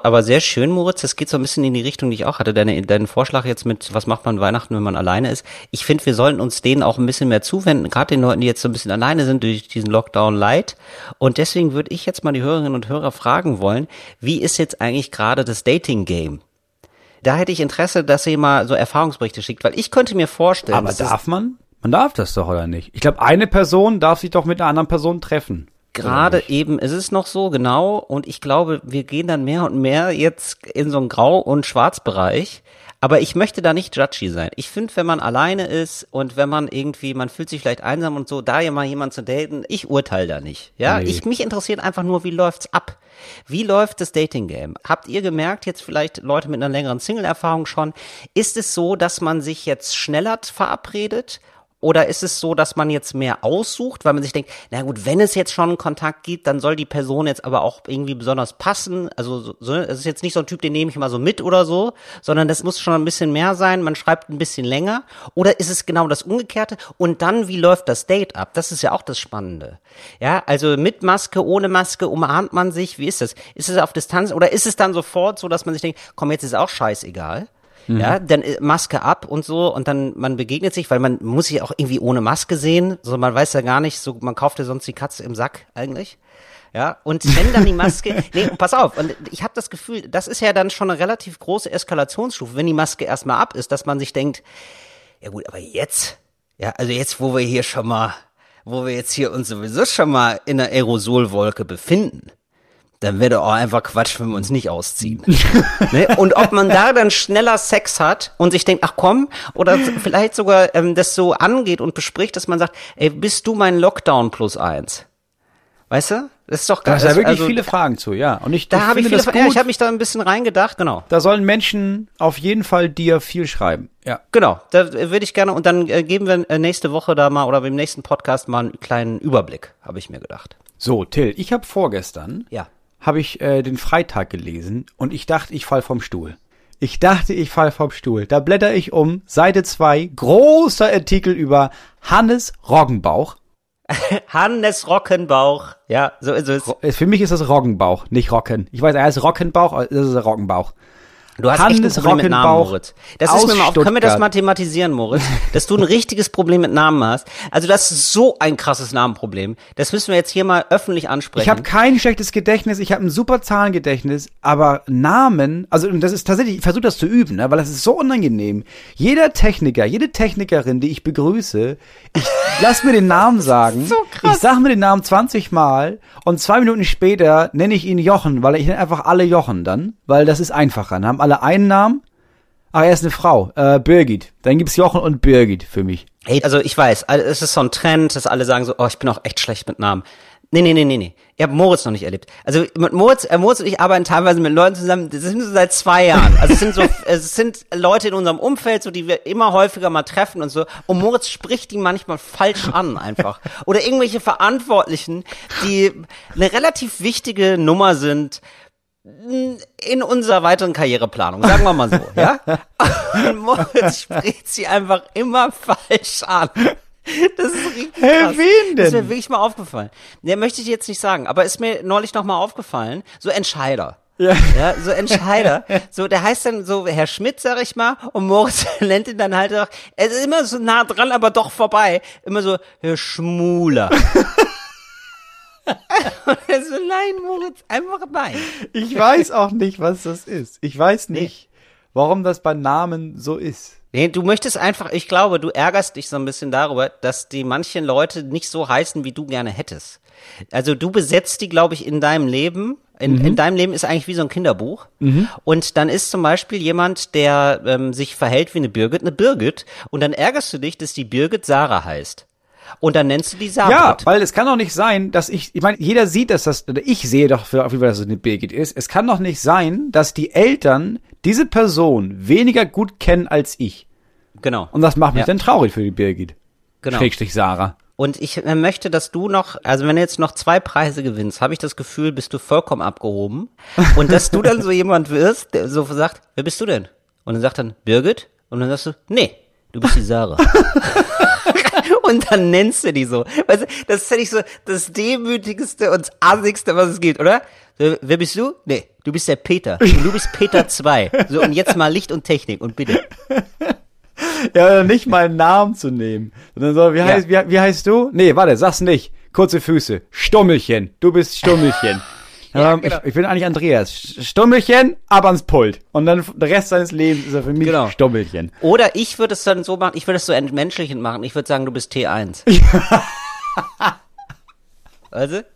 Aber sehr schön, Moritz. Das geht so ein bisschen in die Richtung, die ich auch hatte. Deine, deinen Vorschlag jetzt mit, was macht man Weihnachten, wenn man alleine ist. Ich finde, wir sollten uns denen auch ein bisschen mehr zuwenden, gerade den Leuten, die jetzt so ein bisschen alleine sind durch diesen Lockdown Light. Und deswegen würde ich jetzt mal die Hörerinnen und Hörer fragen wollen, wie ist jetzt eigentlich gerade das Dating-Game? Da hätte ich Interesse, dass ihr mal so Erfahrungsberichte schickt, weil ich könnte mir vorstellen, Aber darf man? Man darf das doch, oder nicht? Ich glaube, eine Person darf sich doch mit einer anderen Person treffen. Gerade eben ist es noch so, genau. Und ich glaube, wir gehen dann mehr und mehr jetzt in so einen Grau- und Schwarzbereich. Aber ich möchte da nicht judgy sein. Ich finde, wenn man alleine ist und wenn man irgendwie, man fühlt sich vielleicht einsam und so, da ja mal jemand zu daten, ich urteile da nicht. Ja, Nee. ich, mich interessiert einfach nur, wie läuft's ab? Wie läuft das Dating-Game? Habt ihr gemerkt, jetzt vielleicht Leute mit einer längeren Single-Erfahrung schon, ist es so, dass man sich jetzt schneller verabredet? Oder ist es so, dass man jetzt mehr aussucht, weil man sich denkt, na gut, wenn es jetzt schon einen Kontakt gibt, dann soll die Person jetzt aber auch irgendwie besonders passen. Also so, es ist jetzt nicht so ein Typ, den nehme ich mal so mit oder so, sondern das muss schon ein bisschen mehr sein. Man schreibt ein bisschen länger. Oder ist es genau das Umgekehrte? Und dann, wie läuft das Date ab? Das ist ja auch das Spannende. Ja, also mit Maske, ohne Maske, umarmt man sich. Wie ist das? Ist es auf Distanz oder ist es dann sofort so, dass man sich denkt, komm, jetzt ist auch scheißegal? Ja, dann äh, Maske ab und so und dann man begegnet sich, weil man muss sich auch irgendwie ohne Maske sehen, so man weiß ja gar nicht, so man kauft ja sonst die Katze im Sack eigentlich. Ja, und wenn dann die Maske, *laughs* nee, pass auf, und ich habe das Gefühl, das ist ja dann schon eine relativ große Eskalationsstufe, wenn die Maske erstmal ab ist, dass man sich denkt, ja gut, aber jetzt Ja, also jetzt, wo wir hier schon mal, wo wir jetzt hier uns sowieso schon mal in einer Aerosolwolke befinden, dann wäre doch auch einfach Quatsch, wenn wir uns nicht ausziehen. *laughs* ne? Und ob man da dann schneller Sex hat und sich denkt, ach komm, oder vielleicht sogar ähm, das so angeht und bespricht, dass man sagt, ey, bist du mein Lockdown plus eins? Weißt du? Das ist doch Da geil. ist ja wirklich also, viele Fragen zu, ja. Und ich, Da ich habe ich viele, das ja, ich habe mich da ein bisschen reingedacht, genau. da sollen Menschen auf jeden Fall dir viel schreiben. Ja. Genau, da würde ich gerne, und dann äh, geben wir äh, nächste Woche da mal oder beim nächsten Podcast mal einen kleinen Überblick, habe ich mir gedacht. So, Till, ich habe vorgestern Ja. Habe ich äh, den Freitag gelesen und ich dachte, ich fall vom Stuhl. Ich dachte, ich fall vom Stuhl. Da blätter ich um, Seite 2, großer Artikel über Hannes Roggenbauch. *laughs* Hannes Rockenbauch. Ja, so ist es. Für mich ist das Roggenbauch, nicht Rocken. Ich weiß, er heißt Rockenbauch, das ist Roggenbauch. Du hast Hannes echt ein Problem mit Namen, Moritz. Das ist mir mal auf, können wir das mathematisieren, Moritz? Dass du ein richtiges Problem mit Namen hast. Also das ist so ein krasses Namenproblem. Das müssen wir jetzt hier mal öffentlich ansprechen. Ich habe kein schlechtes Gedächtnis, ich habe ein super Zahlengedächtnis, aber Namen, also das ist tatsächlich, ich versuche das zu üben, ne, weil das ist so unangenehm. Jeder Techniker, jede Technikerin, die ich begrüße, ich *laughs* lass mir den Namen sagen. so krass. Ich sag mir den Namen 20 Mal und zwei Minuten später nenne ich ihn Jochen, weil ich nenne einfach alle Jochen dann, weil das ist einfacher. Dann haben alle einen Namen. Ach, er ist eine Frau, äh, Birgit. Dann gibt's Jochen und Birgit für mich. Hey, also ich weiß, es ist so ein Trend, dass alle sagen so, oh, ich bin auch echt schlecht mit Namen. Nee, nee, nee, nee, nee. Ihr habt Moritz noch nicht erlebt. Also mit Moritz, äh, Moritz und ich arbeiten teilweise mit Leuten zusammen, das sind so seit zwei Jahren. Also es sind so, *laughs* es sind Leute in unserem Umfeld, so die wir immer häufiger mal treffen und so. Und Moritz spricht die manchmal falsch an einfach. Oder irgendwelche Verantwortlichen, die eine relativ wichtige Nummer sind in unserer weiteren Karriereplanung, sagen wir mal so, *laughs* ja? Und *laughs* Moritz spricht sie einfach immer falsch an. Das ist richtig krass. wen Das ist mir denn? wirklich mal aufgefallen. Der möchte ich jetzt nicht sagen, aber ist mir neulich noch mal aufgefallen, so Entscheider. Ja. Ja, so Entscheider. So, der heißt dann so Herr Schmidt, sag ich mal, und Moritz *laughs* nennt ihn dann halt auch, er ist immer so nah dran, aber doch vorbei. Immer so, Herr Schmuler. *laughs* und er so, nein, Moritz, einfach nein. Ich weiß auch nicht, was das ist. Ich weiß nicht, warum das bei Namen so ist. Nee, du möchtest einfach, ich glaube, du ärgerst dich so ein bisschen darüber, dass die manchen Leute nicht so heißen, wie du gerne hättest. Also du besetzt die, glaube ich, in deinem Leben. In, in deinem Leben ist eigentlich wie so ein Kinderbuch. Und dann ist zum Beispiel jemand, der ähm, sich verhält wie eine Birgit, eine Birgit. Und dann ärgerst du dich, dass die Birgit Sarah heißt. Und dann nennst du die Sarah. Ja, weil es kann doch nicht sein, dass ich, ich meine, jeder sieht, dass das, oder ich sehe doch für, auf jeden Fall, dass es eine Birgit ist. Es kann doch nicht sein, dass die Eltern diese Person weniger gut kennen als ich. Genau. Und das macht mich Ja. dann traurig für die Birgit. Genau. Schrägstrich Sarah. Und ich äh, möchte, dass du noch, also wenn du jetzt noch zwei Preise gewinnst, habe ich das Gefühl, bist du vollkommen abgehoben. Und dass du dann so *laughs* jemand wirst, der so sagt, wer bist du denn? Und dann sagt dann, Birgit? Und dann sagst du, nee, du bist die Sarah. *laughs* und dann nennst du die so. Weißt du, das ist ja nicht so das demütigste und das assigste, was es gibt, oder? So, Wer bist du? Nee, du bist der Peter. Und du bist Peter 2. So, und jetzt mal Licht und Technik und bitte. Ja, nicht mal einen Namen zu nehmen. Sondern so, wie, heißt, wie, wie heißt du? Nee, warte, sag's nicht. Kurze Füße. Stummelchen. Du bist Stummelchen. *laughs* Ja, ähm, genau. ich, ich bin eigentlich Andreas. Stummelchen, ab ans Pult. Und dann der Rest seines Lebens ist er für mich Genau. Stummelchen. Oder ich würde es dann so machen, ich würde es so entmenschlichend machen. Ich würde sagen, du bist T1. Also? *laughs*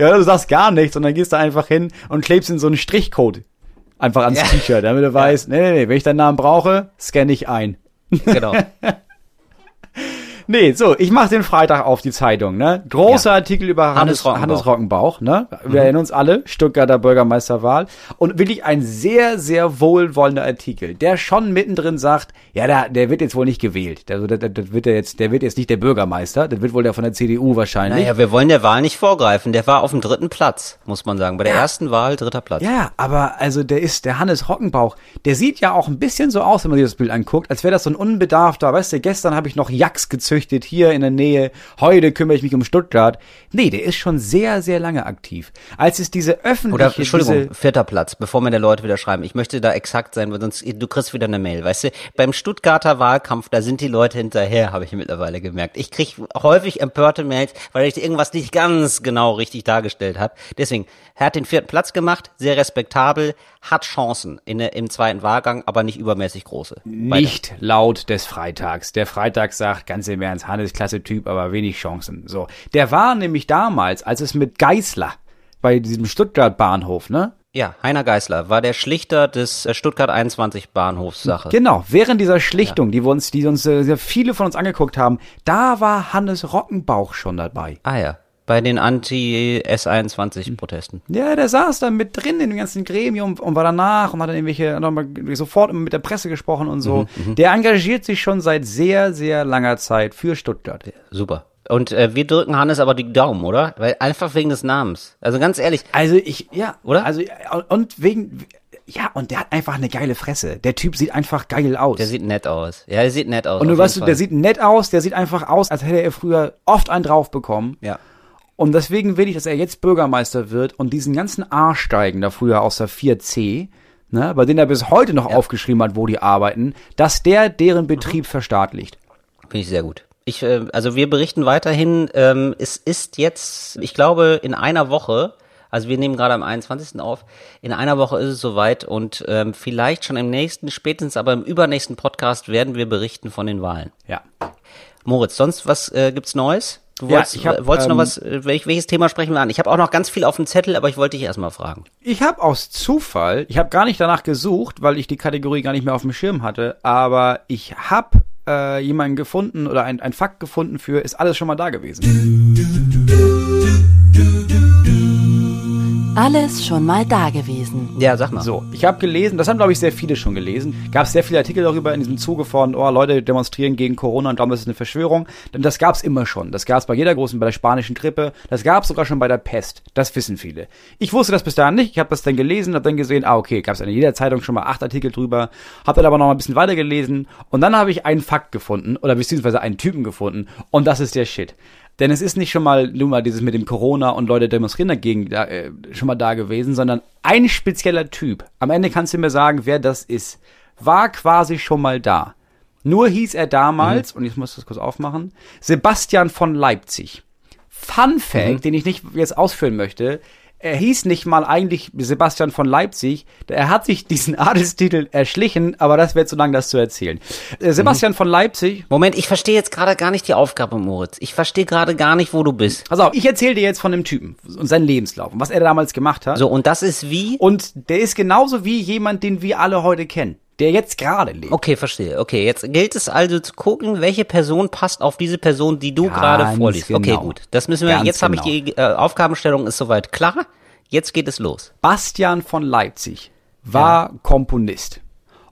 Ja, du sagst gar nichts und dann gehst du einfach hin und klebst in so einen Strichcode einfach ans Ja. T-Shirt, damit du weißt, nee, nee, nee, wenn ich deinen Namen brauche, scanne ich ein. Genau. *laughs* Nee, so, ich mache den Freitag auf die Zeitung, ne? Großer Ja. Artikel über Hannes, Hannes Rockenbauch. Hannes Rockenbauch, ne? Wir erinnern uns alle, Stuttgarter Bürgermeisterwahl. Und wirklich ein sehr, sehr wohlwollender Artikel, der schon mittendrin sagt, ja, der, der wird jetzt wohl nicht gewählt. Der, der, der wird der jetzt, der wird jetzt nicht der Bürgermeister, der wird wohl der von der CDU wahrscheinlich. Naja, wir wollen der Wahl nicht vorgreifen. Der war auf dem dritten Platz, muss man sagen. Bei der ersten Wahl dritter Platz. Ja, aber also der ist, der Hannes Rockenbauch, der sieht ja auch ein bisschen so aus, wenn man sich das Bild anguckt, als wäre das so ein unbedarfter, weißt du, gestern habe ich noch Jacks gezüchtet hier in der Nähe, heute kümmere ich mich um Stuttgart. Nee, der ist schon sehr, sehr lange aktiv. Als es diese öffentliche, Oder, Entschuldigung, vierter Platz, bevor mir der Leute wieder schreiben. Ich möchte da exakt sein, weil sonst, du kriegst wieder eine Mail, weißt du? Beim Stuttgarter Wahlkampf, da sind die Leute hinterher, habe ich mittlerweile gemerkt. Ich krieg häufig empörte Mails, weil ich irgendwas nicht ganz genau richtig dargestellt habe. Deswegen, er hat den vierten Platz gemacht, sehr respektabel, hat Chancen in, im zweiten Wahlgang, aber nicht übermäßig große. Weiter. nicht laut des Freitags. Der Freitag sagt, ganz im Ernst, Hannes, klasse Typ, aber wenig Chancen. So. Der war nämlich damals, als es mit Geißler bei diesem Stuttgart-Bahnhof, ne? Ja, Heiner Geißler war der Schlichter des äh, Stuttgart 21 Bahnhofssache. Genau, während dieser Schlichtung, die wir uns, die uns äh, sehr viele von uns angeguckt haben, da war Hannes Rockenbauch schon dabei. Ah ja, bei den Anti-S21-Protesten. Ja, der saß da mit drin in dem ganzen Gremium und war danach und hat dann irgendwelche nochmal sofort mit der Presse gesprochen und so. Der engagiert sich schon seit sehr, sehr langer Zeit für Stuttgart. Super. Und äh, wir drücken Hannes aber die Daumen, oder? Weil einfach wegen des Namens. Also ganz ehrlich, Also ich, ja, Oder? Also und wegen, ja, und der hat einfach eine geile Fresse. Der Typ sieht einfach geil aus. der sieht nett aus. Ja, der sieht nett aus. und du weißt, du, der sieht nett aus, der sieht einfach aus, als hätte er früher oft einen drauf bekommen. Ja. Und deswegen will ich, dass er jetzt Bürgermeister wird und diesen ganzen Arschsteigen da früher aus der 4C, ne, bei denen er bis heute noch aufgeschrieben hat, wo die arbeiten, dass der deren Betrieb verstaatlicht. Finde ich sehr gut. Ich, äh, also wir berichten weiterhin, ähm, es ist jetzt, ich glaube, in einer Woche, also wir nehmen gerade am 21. auf, in einer Woche ist es soweit und ähm, vielleicht schon im nächsten, spätestens aber im übernächsten Podcast werden wir berichten von den Wahlen. Ja. Moritz, sonst was äh, gibt's Neues? Du Ja, wolltest, ich hab, äh, wolltest noch ähm, was, äh, welch, welches Thema sprechen wir an? Ich habe auch noch ganz viel auf dem Zettel, aber ich wollte dich erstmal fragen. Ich habe aus Zufall, ich habe gar nicht danach gesucht, weil ich die Kategorie gar nicht mehr auf dem Schirm hatte, aber ich habe äh, jemanden gefunden oder ein, ein Fakt gefunden für, ist alles schon mal da gewesen. Alles schon mal da gewesen. Ja, sag mal. So, ich habe gelesen, das haben glaube ich sehr viele schon gelesen, gab es sehr viele Artikel darüber in diesem Zuge von, oh Leute demonstrieren gegen Corona und glauben, das ist eine Verschwörung. Denn das gab es immer schon. Das gab es bei jeder großen, bei der spanischen Grippe, das gab es sogar schon bei der Pest. Das wissen viele. Ich wusste das bis dahin nicht, ich habe das dann gelesen, habe dann gesehen, ah okay, gab es in jeder Zeitung schon mal acht Artikel drüber, habe dann aber noch mal ein bisschen weiter gelesen und dann habe ich einen Fakt gefunden oder beziehungsweise einen Typen gefunden und das ist der Shit. Denn es ist nicht schon mal nur mal dieses mit dem Corona und Leute demonstrieren dagegen da, äh, schon mal da gewesen, sondern ein spezieller Typ. Am Ende kannst du mir sagen, wer das ist. War quasi schon mal da. Nur hieß er damals, und ich muss das kurz aufmachen, Sebastian von Leipzig. Fun Fact, den ich nicht jetzt ausführen möchte, er hieß nicht mal eigentlich Sebastian von Leipzig. Er hat sich diesen *laughs* Adelstitel erschlichen, aber das wird zu lang, das zu erzählen. Äh, Sebastian von Leipzig Moment, ich verstehe jetzt gerade gar nicht die Aufgabe, Moritz. Ich verstehe gerade gar nicht, wo du bist. Pass auf, ich erzähle dir jetzt von dem Typen und seinen Lebenslauf und was er damals gemacht hat. So, und das ist wie? Und der ist genauso wie jemand, den wir alle heute kennen, der jetzt gerade lebt. Okay, verstehe. Okay, jetzt gilt es also zu gucken, welche Person passt auf diese Person, die du gerade vorliest. Okay, genau. gut. Das müssen wir, Ganz jetzt habe ich genau. die äh, Aufgabenstellung ist soweit klar. Jetzt geht es los. Bastian von Leipzig war Komponist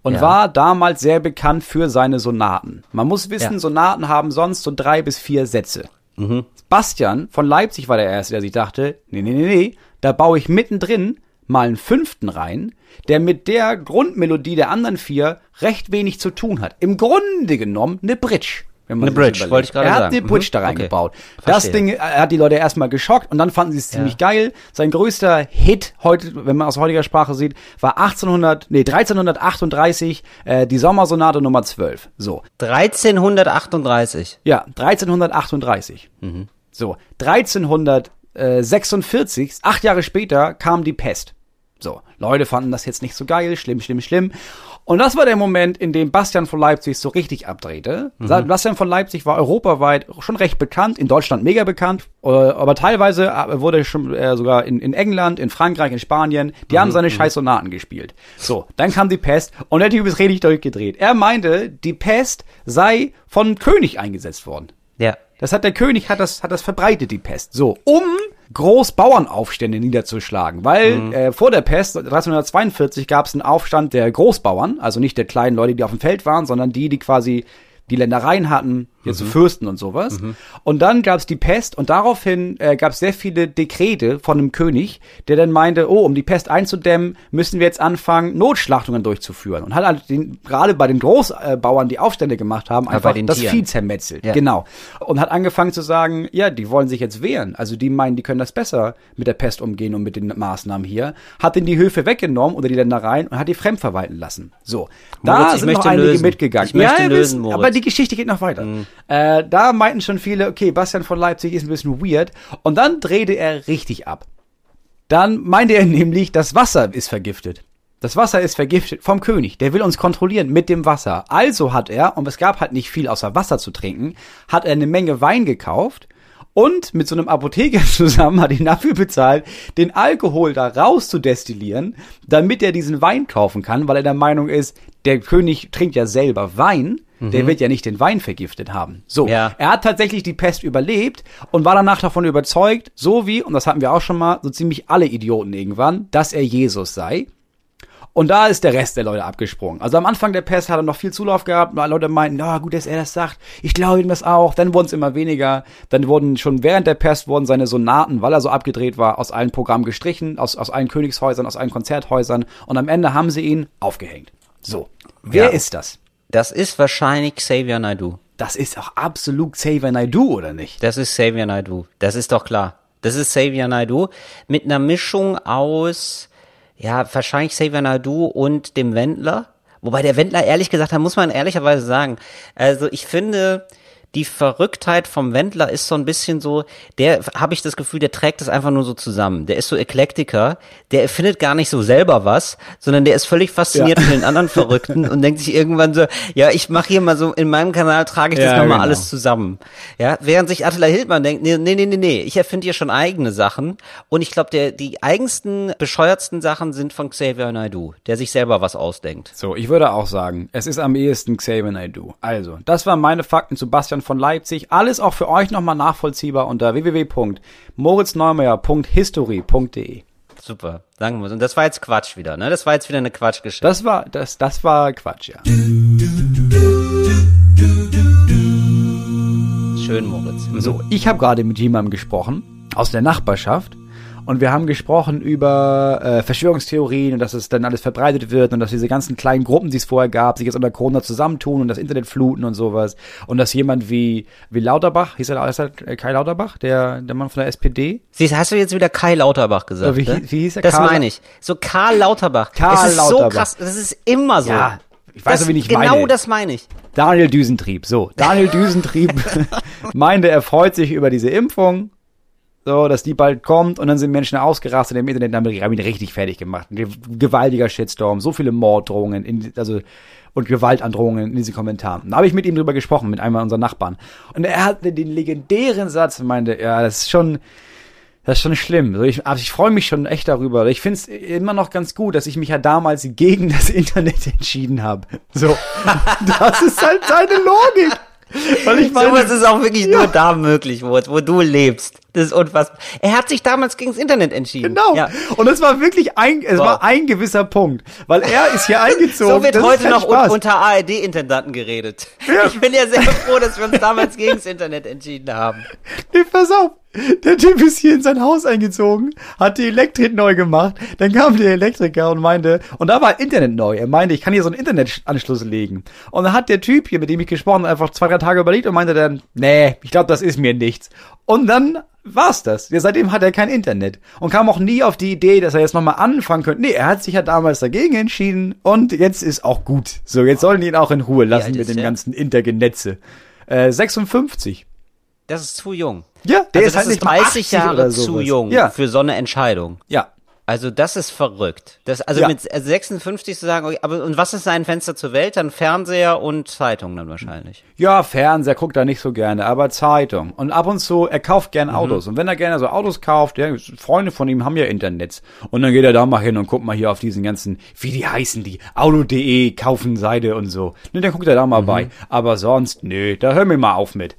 und Ja. war damals sehr bekannt für seine Sonaten. Man muss wissen, Ja. Sonaten haben sonst so drei bis vier Sätze. Mhm. Bastian von Leipzig war der Erste, der sich dachte, nee, nee, nee, nee, da baue ich mittendrin mal einen fünften rein, der mit der Grundmelodie der anderen vier recht wenig zu tun hat. Im Grunde genommen eine Bridge. Wenn man Eine Bridge, überlegt. wollte ich gerade Er hat sagen. eine Bridge Mhm, da okay. reingebaut. Das Verstehe. Ding er hat die Leute erstmal geschockt und dann fanden sie es ziemlich geil. Sein größter Hit heute, wenn man aus heutiger Sprache sieht, war 1800, nee, 1338, äh, die Sommersonate Nummer 12. So. 1338. Ja, 1338. So, 1346, acht Jahre später, kam die Pest. So, Leute fanden das jetzt nicht so geil, schlimm, schlimm, schlimm. Und das war der Moment, in dem Bastian von Leipzig so richtig abdrehte. Bastian von Leipzig war europaweit schon recht bekannt, in Deutschland mega bekannt, äh, aber teilweise äh, wurde schon äh, sogar in, in England, in Frankreich, in Spanien, die haben seine scheiß Sonaten gespielt. So, dann kam die Pest und der Typ ist richtig durchgedreht. Er meinte, die Pest sei von König eingesetzt worden. Ja. Das hat der König hat das hat das verbreitet die Pest. So, um Großbauernaufstände niederzuschlagen, weil äh, vor der Pest 1342 gab es einen Aufstand der Großbauern, also nicht der kleinen Leute, die auf dem Feld waren, sondern die, die quasi die Ländereien hatten, jetzt so Fürsten und sowas. Und dann gab es die Pest und daraufhin äh, gab es sehr viele Dekrete von einem König, der dann meinte, oh, um die Pest einzudämmen, müssen wir jetzt anfangen, Notschlachtungen durchzuführen. Und hat halt den, gerade bei den Großbauern, die Aufstände gemacht haben, einfach das Tieren. Vieh zermetzelt. Ja. Genau. Und hat angefangen zu sagen, ja, die wollen sich jetzt wehren. Also die meinen, die können das besser mit der Pest umgehen und mit den Maßnahmen hier. Hat denn die Höfe weggenommen oder die Ländereien und hat die fremdverwalten lassen. So. Da Moritz, ich sind noch einige lösen. mitgegangen. Ich möchte ihr lösen, Moritz. Aber die Geschichte geht noch weiter. Äh, da meinten schon viele, okay, Bastian von Leipzig ist ein bisschen weird. Und dann drehte er richtig ab. Dann meinte er *laughs* nämlich, das Wasser ist vergiftet. Das Wasser ist vergiftet vom König. Der will uns kontrollieren mit dem Wasser. Also hat er, und es gab halt nicht viel außer Wasser zu trinken, hat er eine Menge Wein gekauft und mit so einem Apotheker *laughs* zusammen hat ihn dafür bezahlt, den Alkohol da raus zu destillieren, damit er diesen Wein kaufen kann, weil er der Meinung ist, der König trinkt ja selber Wein. Der wird ja nicht den Wein vergiftet haben. So, Ja. er hat tatsächlich die Pest überlebt und war danach davon überzeugt, so wie, und das hatten wir auch schon mal, so ziemlich alle Idioten irgendwann, dass er Jesus sei. Und da ist der Rest der Leute abgesprungen. Also am Anfang der Pest hat er noch viel Zulauf gehabt. weil Leute meinten, na gut, dass er das sagt. Ich glaube ihm das auch. Dann wurden es immer weniger. Dann wurden schon während der Pest wurden seine Sonaten, weil er so abgedreht war, aus allen Programmen gestrichen, aus, aus allen Königshäusern, aus allen Konzerthäusern. Und am Ende haben sie ihn aufgehängt. So. Wer Ja. ist das? Das ist wahrscheinlich Xavier Naidoo. Das ist auch absolut Xavier Naidoo, oder nicht? Das ist Xavier Naidoo. Das ist doch klar. Das ist Xavier Naidoo mit einer Mischung aus, ja, wahrscheinlich Xavier Naidoo und dem Wendler. Wobei der Wendler, ehrlich gesagt, da muss man ehrlicherweise sagen, also ich finde, die Verrücktheit vom Wendler ist so ein bisschen so, der habe ich das Gefühl, der trägt das einfach nur so zusammen. Der ist so Eklektiker, der findet gar nicht so selber was, sondern der ist völlig fasziniert Ja. von den anderen Verrückten *laughs* und denkt sich irgendwann so, ja, ich mache hier mal so, in meinem Kanal trage ich das Ja, nochmal genau. alles zusammen. Ja, während sich Attila Hildmann denkt, nee, nee, nee, nee, nee, ich erfinde hier schon eigene Sachen. Und ich glaube, der, die eigensten, bescheuertsten Sachen sind von Xavier Naidoo, der sich selber was ausdenkt. So, ich würde auch sagen, es ist am ehesten Xavier Naidoo. Also, das waren meine Fakten zu Bastian von Leipzig. Alles auch für euch nochmal nachvollziehbar unter www.moritzneumeier.history.de. Super, wir Und das war jetzt Quatsch wieder, ne? Das war jetzt wieder eine Quatschgeschichte. Das war, das, das war Quatsch, ja. Schön, Moritz. So, ich habe gerade mit jemandem gesprochen aus der Nachbarschaft und wir haben gesprochen über äh, Verschwörungstheorien und dass es dann alles verbreitet wird und dass diese ganzen kleinen Gruppen, die es vorher gab, sich jetzt unter Corona zusammentun und das Internet fluten und sowas und dass jemand wie wie Lauterbach, hieß er, ist er äh, Kai Lauterbach, der der Mann von der SPD, Siehst, hast du jetzt wieder Kai Lauterbach gesagt? Wie- ne? wie hieß er? Das Karl- meine ich. So Karl Lauterbach. Karl es ist so Lauterbach. krass. Das ist immer so. Ja, ich weiß das, wen ich Genau meine. das meine ich. Daniel Düsentrieb. So, Daniel Düsentrieb *laughs* *laughs* meinte, er freut sich über diese Impfung, so, dass die bald kommt und dann sind Menschen ausgerastet im Internet, haben ihn richtig fertig gemacht. Ein ge- gewaltiger Shitstorm, so viele Morddrohungen, in, also und Gewaltandrohungen in diesen Kommentaren. Da habe ich mit ihm drüber gesprochen, mit einem unserer Nachbarn. Und er hatte den legendären Satz und meinte, ja, das ist schon, das ist schon schlimm. Also ich, also ich freue mich schon echt darüber. Ich finde es immer noch ganz gut, dass ich mich ja damals gegen das *laughs* Internet entschieden habe. So, *laughs* das ist halt seine Logik. Weil ich meine, Sowas ist auch wirklich nur da möglich, wo, wo du lebst. Das ist unfassbar. Er hat sich damals gegen das Internet entschieden. genau. Ja. Und es war wirklich ein, es Wow. war ein gewisser Punkt, weil er ist hier *laughs* eingezogen. So wird Das heute noch un unter ARD-Intendanten geredet. Ich bin ja sehr froh, dass wir uns damals gegen das Internet entschieden haben. Nee, pass auf. Der Typ ist hier in sein Haus eingezogen, hat die Elektrik neu gemacht. Dann kam der Elektriker und meinte, und da war Internet neu. Er meinte, ich kann hier so einen Internetanschluss legen. Und dann hat der Typ hier, mit dem ich gesprochen habe, einfach zwei, drei Tage überlegt und meinte dann, nee, ich glaube, das ist mir nichts. Und dann war's das. Ja, seitdem hat er kein Internet. Und kam auch nie auf die Idee, dass er jetzt nochmal anfangen könnte. Nee, er hat sich ja damals dagegen entschieden und jetzt ist auch gut. So, jetzt sollen die ihn auch in Ruhe lassen mit dem der? ganzen Intergenetze. Äh, 56. Das ist zu jung. Ja, der also ist das halt ist nicht mal 30 80 Jahre zu jung Ja. für so eine Entscheidung. Ja. Also das ist verrückt. Das, also Ja. mit 56 zu sagen, okay, aber und was ist sein Fenster zur Welt? Dann Fernseher und Zeitung dann wahrscheinlich. Ja, Fernseher guckt er nicht so gerne, aber Zeitung. Und ab und zu, er kauft Mhm. gern Autos. Und wenn er gerne so Autos kauft, ja, Freunde von ihm haben ja Internet. Und dann geht er da mal hin und guckt mal hier auf diesen ganzen, wie die heißen die, Auto.de, kaufen Seite und so. Ne, dann guckt er da Mhm. mal bei. Aber sonst, nö, da hör mir mal auf mit.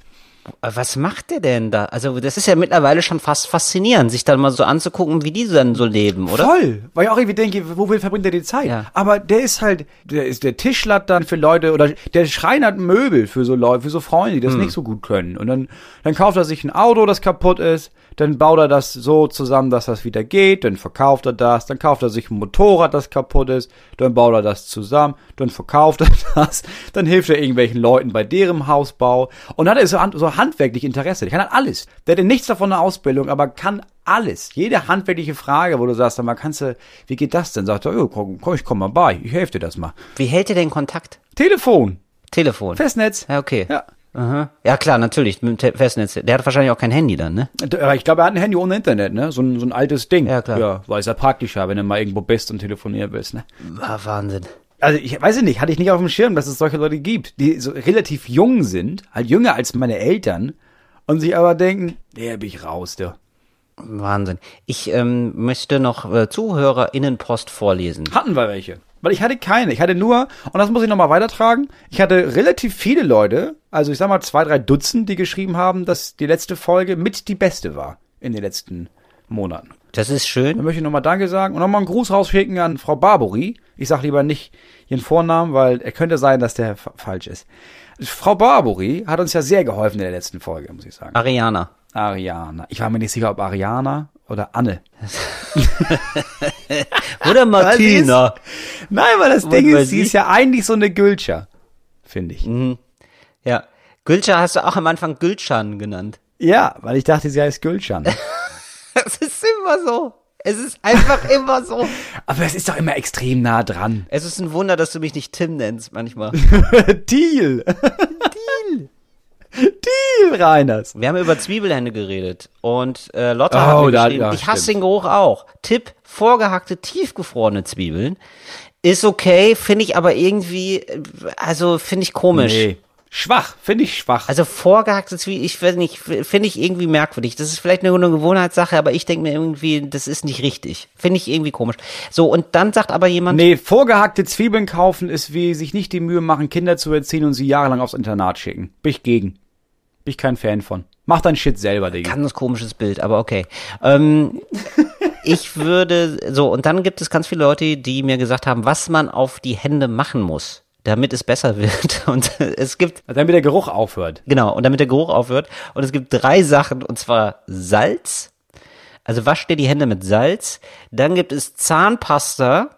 Aber Was macht der denn da? Also das ist ja mittlerweile schon fast faszinierend, sich dann mal so anzugucken, wie die dann so leben, oder? Voll. Weil ich auch irgendwie denke, wo will verbringt er die Zeit? Ja. Aber der ist halt, der ist der Tischler dann für Leute oder der schreinert Möbel für so Leute, für so Freunde, die das Hm. nicht so gut können. Und dann, dann kauft er sich ein Auto, das kaputt ist, dann baut er das so zusammen, dass das wieder geht, dann verkauft er das, dann kauft er sich ein Motorrad, das kaputt ist, dann baut er das zusammen, dann verkauft er *laughs* das, dann hilft er irgendwelchen Leuten bei deren Hausbau und dann hat er so, so handwerklich Interesse. Der kann halt alles. Der hat nichts davon eine Ausbildung, aber kann alles. Jede handwerkliche Frage, wo du sagst, sag mal, kannst du, wie geht das denn? Sagt er, oh, komm, komm, ich komm mal bei, ich helfe dir das mal. Wie hält ihr den Kontakt? Telefon, Telefon. Festnetz. Ja, okay. Ja. Aha. Ja klar, natürlich, mit dem Festnetz. Der hat wahrscheinlich auch kein Handy dann, ne? Aber Ich glaube, er hat ein Handy ohne Internet, ne? So ein, so ein altes Ding. Ja, klar. Ja, weil es ja praktischer, wenn du mal irgendwo bist und telefonieren willst, ne? Ah, Wahnsinn. Also ich weiß nicht, hatte ich nicht auf dem Schirm, dass es solche Leute gibt, die so relativ jung sind, halt jünger als meine Eltern und sich aber denken, der bin ich raus, der. Wahnsinn. Ich ähm, möchte noch äh, ZuhörerInnenpost vorlesen. Hatten wir welche. Weil ich hatte keine. Ich hatte nur, und das muss ich nochmal weitertragen, ich hatte relativ viele Leute, also ich sag mal zwei, drei Dutzend, die geschrieben haben, dass die letzte Folge mit die beste war in den letzten Monaten. Das ist schön. möchte ich nochmal Danke sagen und nochmal einen Gruß rausschicken an Frau Barbori. Ich sag lieber nicht ihren Vornamen, weil er könnte sein, dass der fa- falsch ist. Frau Barbori hat uns ja sehr geholfen in der letzten Folge, muss ich sagen. Ariana. Ariana. Ich war mir nicht sicher, ob Ariana oder Anne. *laughs* Oder *laughs* Martina. Nein, weil das Ding ist, sie ist ja eigentlich so eine Gülscher, finde ich. Ja. Gülcan hast du auch am Anfang Gülcan genannt. Ja, weil ich dachte, sie heißt Gülschan. *laughs* Es ist immer so. Es ist einfach *laughs* immer so. Aber es ist doch immer extrem nah dran. Es ist ein Wunder, dass du mich nicht Tim nennst manchmal. Deal. Deal. Deal, Reiners. Wir haben über Zwiebelhände geredet und äh, Lotta Oh, hat mir da- geschrieben, ja, ich hasse stimmt. den Geruch auch. Tipp, vorgehackte, tiefgefrorene Zwiebeln. Ist okay, finde ich aber irgendwie, äh, also finde ich komisch. Nee. Schwach, finde ich schwach. Also vorgehackte Zwiebeln, ich weiß nicht, finde ich irgendwie merkwürdig. Das ist vielleicht nur eine Gewohnheitssache, aber ich denke mir irgendwie, das ist nicht richtig. Finde ich irgendwie komisch. So, und dann sagt aber jemand, Nee, vorgehackte Zwiebeln kaufen ist wie sich nicht die Mühe machen, Kinder zu erziehen und sie jahrelang aufs Internat schicken. Bin ich gegen. Bin ich kein Fan von. Mach dein Shit selber, Digga. ganz komisches Bild, aber okay. Ähm, *laughs* ich würde, so, und dann gibt es ganz viele Leute, die mir gesagt haben, was man auf die Hände machen muss, damit es besser wird. *laughs* Und es gibt, Damit der Geruch aufhört. genau, und damit der Geruch aufhört. Und es gibt drei Sachen, und zwar Salz. Also wasch dir die Hände mit Salz. Dann gibt es Zahnpasta,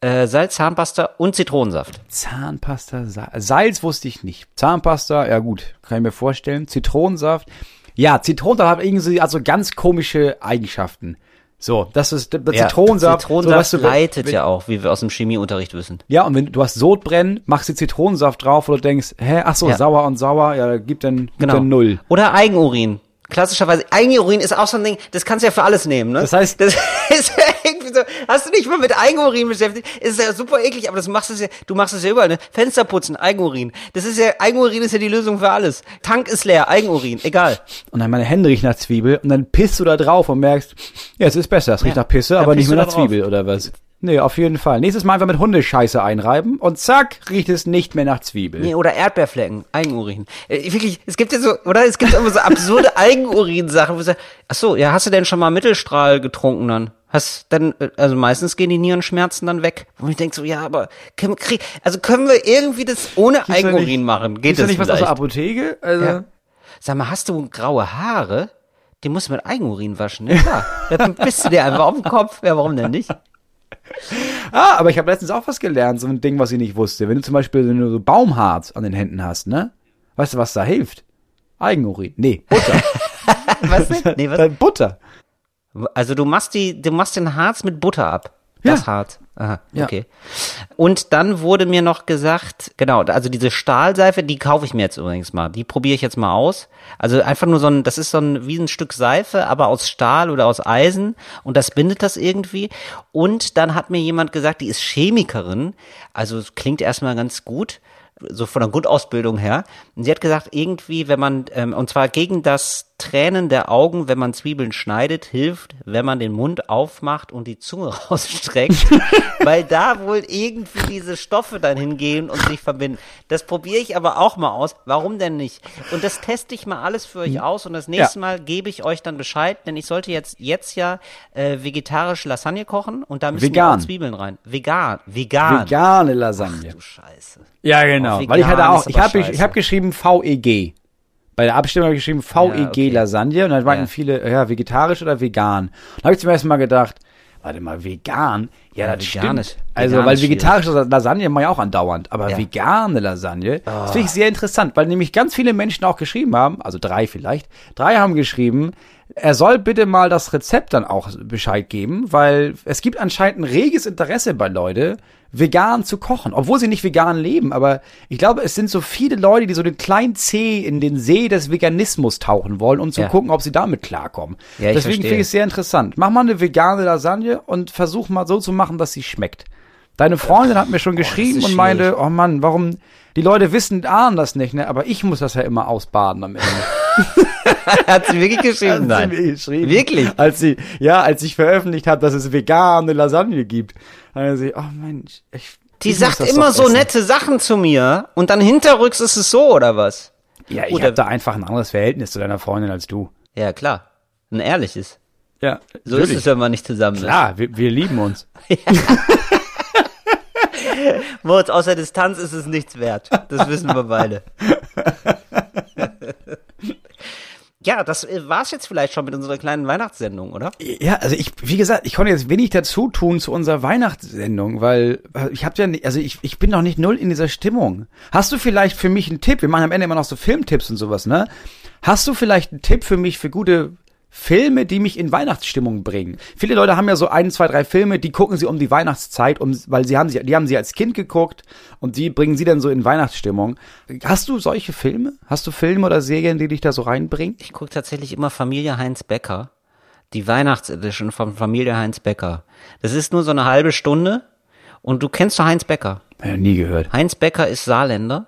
äh, Salz, Zahnpasta und Zitronensaft. Zahnpasta, Sa Salz wusste ich nicht. Zahnpasta, ja gut, kann ich mir vorstellen. Zitronensaft. Ja, Zitronensaft hat irgendwie also ganz komische Eigenschaften. So, das ist der Ja, Zitronensaft. Zitronensaft so, du, leitet wenn, ja auch, wie wir aus dem Chemieunterricht wissen. Ja, und wenn du hast Sodbrennen, machst du Zitronensaft drauf, du denkst, hä, ach so, Ja. sauer und sauer, ja, gibt dann, gibt Genau. dann null. Oder Eigenurin. Klassischerweise, Eigenurin ist auch so ein Ding, das kannst du ja für alles nehmen, ne? Das heißt- das *laughs* ist ja irgendwie so, hast du dich mal mit Eigenurin beschäftigt? Ist ja super eklig, aber das machst du ja, du machst es ja überall, ne? Fenster putzen, Eigenurin. Das ist ja, Eigenurin ist ja die Lösung für alles. Tank ist leer, Eigenurin, egal. Und dann meine Hände riechen nach Zwiebel und dann pisst du da drauf und merkst, ja, es ist besser, es riecht Ja, nach Pisse, aber nicht mehr nach drauf. Zwiebel oder was? Nee, auf jeden Fall. Nächstes Mal einfach mit Hundescheiße einreiben und zack, riecht es nicht mehr nach Zwiebel. Nee, oder Erdbeerflecken, Eigenurin. Äh, wirklich, es gibt ja so, oder? Es gibt immer so absurde *laughs* Eigenurin-Sachen. wo du sagst, Ach so, ja, hast du denn schon mal Mittelstrahl getrunken dann? Hast dann, äh, also meistens gehen die Nierenschmerzen dann weg. Wo ich denke so, ja, aber können, wir krieg, also können wir irgendwie das ohne da Eigenurin nicht- machen? Geht das nicht was aus vielleicht? der Apotheke? Also, Ja. Sag mal, hast du graue Haare? Die musst du mit Eigenurin waschen, *laughs* ja klar. Dann bist du dir einfach auf den Kopf. Ja, warum denn nicht? Ah, aber ich habe letztens auch was gelernt, so ein Ding, was ich nicht wusste. Wenn du zum Beispiel wenn du so Baumharz an den Händen hast, ne? Weißt du, was da hilft? Eigenurin. Nee, Butter. *laughs* Was denn? Nee, was? Dann Butter. Also du machst die, du machst den Harz mit Butter ab. Das Ja. Harz. Aha, Ja. okay. Und dann wurde mir noch gesagt, genau, also diese Stahlseife, die kaufe ich mir jetzt übrigens mal. Die probiere ich jetzt mal aus. Also einfach nur so ein, das ist so ein, wie ein Stück Seife, aber aus Stahl oder aus Eisen und das bindet das irgendwie. Und dann hat mir jemand gesagt, die ist Chemikerin. Also klingt erstmal ganz gut so von der Grundausbildung her. Und sie hat gesagt, irgendwie, wenn man, ähm, und zwar gegen das Tränen der Augen, wenn man Zwiebeln schneidet, hilft, wenn man den Mund aufmacht und die Zunge *laughs* rausstreckt, weil da wohl irgendwie diese Stoffe dann hingehen und sich verbinden. Das probiere ich aber auch mal aus. Warum denn nicht? Und das teste ich mal alles für euch aus und das nächste Mal gebe ich euch dann Bescheid, denn ich sollte jetzt, jetzt ja äh, vegetarische Lasagne kochen und da müssen Vegan. auch Zwiebeln rein. Vegan. Vegan. Vegane Lasagne. Du Scheiße. Ja, genau. Weil ich hatte auch, ich habe ich, hab geschrieben VEG. Bei der Abstimmung habe ich geschrieben VEG Ja, okay. Lasagne und dann meinten Ja. viele, ja, vegetarisch oder vegan. Da habe ich zum ersten Mal gedacht, warte mal, vegan? Ja, Ja, das vegan stimmt. ist- also, vegan weil vegetarische Lasagne mache ich auch andauernd, aber Ja. vegane Lasagne, das finde ich sehr interessant, weil nämlich ganz viele Menschen auch geschrieben haben, also drei vielleicht, drei haben geschrieben, er soll bitte mal das Rezept dann auch Bescheid geben, weil es gibt anscheinend ein reges Interesse bei Leute, vegan zu kochen, obwohl sie nicht vegan leben. Aber ich glaube, es sind so viele Leute, die so den kleinen Zeh in den See des Veganismus tauchen wollen, um zu Ja. gucken, ob sie damit klarkommen. Ja, Deswegen finde ich es sehr interessant. Mach mal eine vegane Lasagne und versuch mal so zu machen, dass sie schmeckt. Deine Freundin hat mir schon geschrieben ist und meinte, oh Mann, warum, die Leute wissen, ahnen das nicht, ne? Aber ich muss das ja immer ausbaden am Ende. *laughs* *laughs* Hat sie wirklich geschrieben? Hat sie geschrieben. Wirklich? Als sie, ja, als ich veröffentlicht habe, dass es vegane Lasagne gibt. Dann hat sie, oh Mensch, ich, Die ich sagt immer so essen. nette Sachen zu mir und dann hinterrücks ist es so, oder was? Ja, ich habe da einfach ein anderes Verhältnis zu deiner Freundin als du. Ja, klar. Ein ehrliches. Ja, So ist es, wenn man nicht zusammen ist. Klar, wir, wir lieben uns. *laughs* Moritz, außer Distanz ist es nichts wert. Das wissen wir beide. *laughs* ja, das äh, war's jetzt vielleicht schon mit unserer kleinen Weihnachtssendung, oder? Ja, also ich, wie gesagt, ich konnte jetzt wenig dazu tun zu unserer Weihnachtssendung, weil ich habe ja, nicht, also ich, ich bin noch nicht null in dieser Stimmung. Hast du vielleicht für mich einen Tipp? Wir machen am Ende immer noch so Filmtipps und sowas, ne? Hast du vielleicht einen Tipp für mich für gute Filme, die mich in Weihnachtsstimmung bringen? Viele Leute haben ja so ein, zwei, drei Filme, die gucken sie um die Weihnachtszeit, um, weil sie haben sie, die haben sie als Kind geguckt und die bringen sie dann so in Weihnachtsstimmung. Hast du solche Filme? Hast du Filme oder Serien, die dich da so reinbringen? Ich gucke tatsächlich immer Familie Heinz Becker. Die Weihnachtsedition von Familie Heinz Becker. Das ist nur so eine halbe Stunde. Und du kennst doch Heinz Becker. Ja, nie gehört. Heinz Becker ist Saarländer.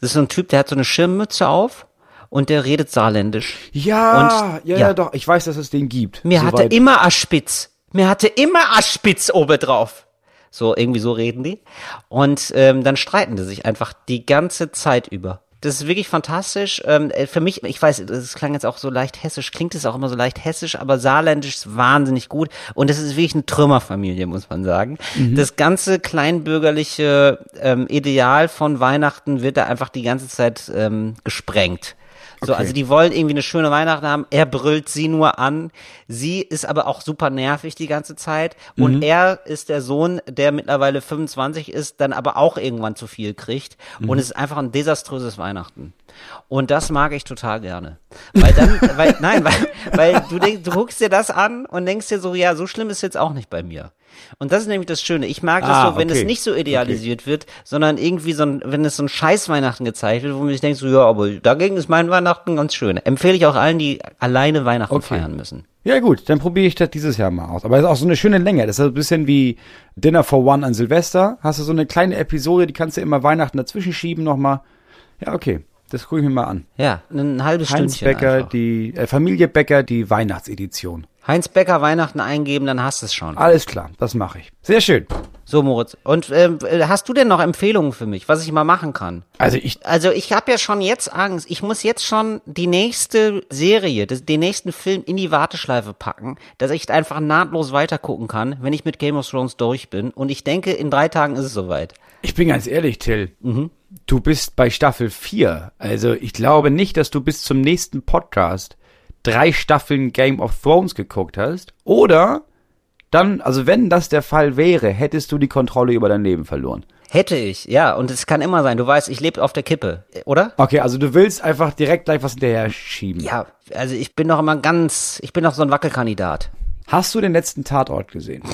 Das ist so ein Typ, der hat so eine Schirmmütze auf und der redet saarländisch. Ja, Und- ja, ja. ja, doch. Ich weiß, dass es den gibt. Mir hatte Soweit. immer Aschspitz. Mir hatte immer Aschspitz obendrauf. So, irgendwie so reden die. Und ähm, dann streiten die sich einfach die ganze Zeit über. Das ist wirklich fantastisch. Ähm, äh, für mich, ich weiß, das klang jetzt auch so leicht hessisch, klingt es auch immer so leicht hessisch, aber saarländisch ist wahnsinnig gut. Und es ist wirklich eine Trümmerfamilie, muss man sagen. Das ganze kleinbürgerliche ähm, Ideal von Weihnachten wird da einfach die ganze Zeit ähm, gesprengt. So, also die wollen irgendwie eine schöne Weihnachten haben. Er brüllt sie nur an. Sie ist aber auch super nervig die ganze Zeit. Und er ist der Sohn, der mittlerweile 25 ist, dann aber auch irgendwann zu viel kriegt. Und es ist einfach ein desaströses Weihnachten. Und das mag ich total gerne. Weil dann, weil, *laughs* nein, weil, weil du denkst, du guckst dir das an und denkst dir so, ja, so schlimm ist jetzt auch nicht bei mir. Und das ist nämlich das Schöne. Ich mag das Ah, so, wenn okay. es nicht so idealisiert wird, sondern irgendwie so ein, wenn es so ein Scheiß Weihnachten gezeigt wird, wo man sich denkt, so, ja, aber dagegen ist mein Weihnachten ganz schön. Empfehle ich auch allen, die alleine Weihnachten Okay. feiern müssen. Ja gut, dann probiere ich das dieses Jahr mal aus. Aber es ist auch so eine schöne Länge. Das ist ein bisschen wie Dinner for One an Silvester. Hast du so eine kleine Episode, die kannst du immer Weihnachten dazwischen schieben nochmal. Ja, okay. Das gucke ich mir mal an. Ja, ein halbes Heinz Stündchen Becker, einfach. die äh, Familie Becker, die Weihnachtsedition. Heinz Becker Weihnachten eingeben, dann hast du es schon. Alles klar, das mache ich. Sehr schön. So, Moritz. Und ähm, äh, hast du denn noch Empfehlungen für mich, was ich mal machen kann? Also ich, Also ich habe ja schon jetzt Angst. Ich muss jetzt schon die nächste Serie, das, den nächsten Film in die Warteschleife packen, dass ich einfach nahtlos weitergucken kann, wenn ich mit Game of Thrones durch bin. Und ich denke, in drei Tagen ist es soweit. ich bin ganz ehrlich, Till. Mhm. Du bist bei Staffel 4. Also ich glaube nicht, dass du bis zum nächsten Podcast drei Staffeln Game of Thrones geguckt hast. Oder dann, also wenn das der Fall wäre, hättest du die Kontrolle über dein Leben verloren. Hätte ich, ja. Und es kann immer sein. Du weißt, ich lebe auf der Kippe, oder? Okay, also du willst einfach direkt gleich was hinterher schieben. Ja, also ich bin doch immer ganz, ich bin doch so ein Wackelkandidat. Hast du den letzten Tatort gesehen? *laughs*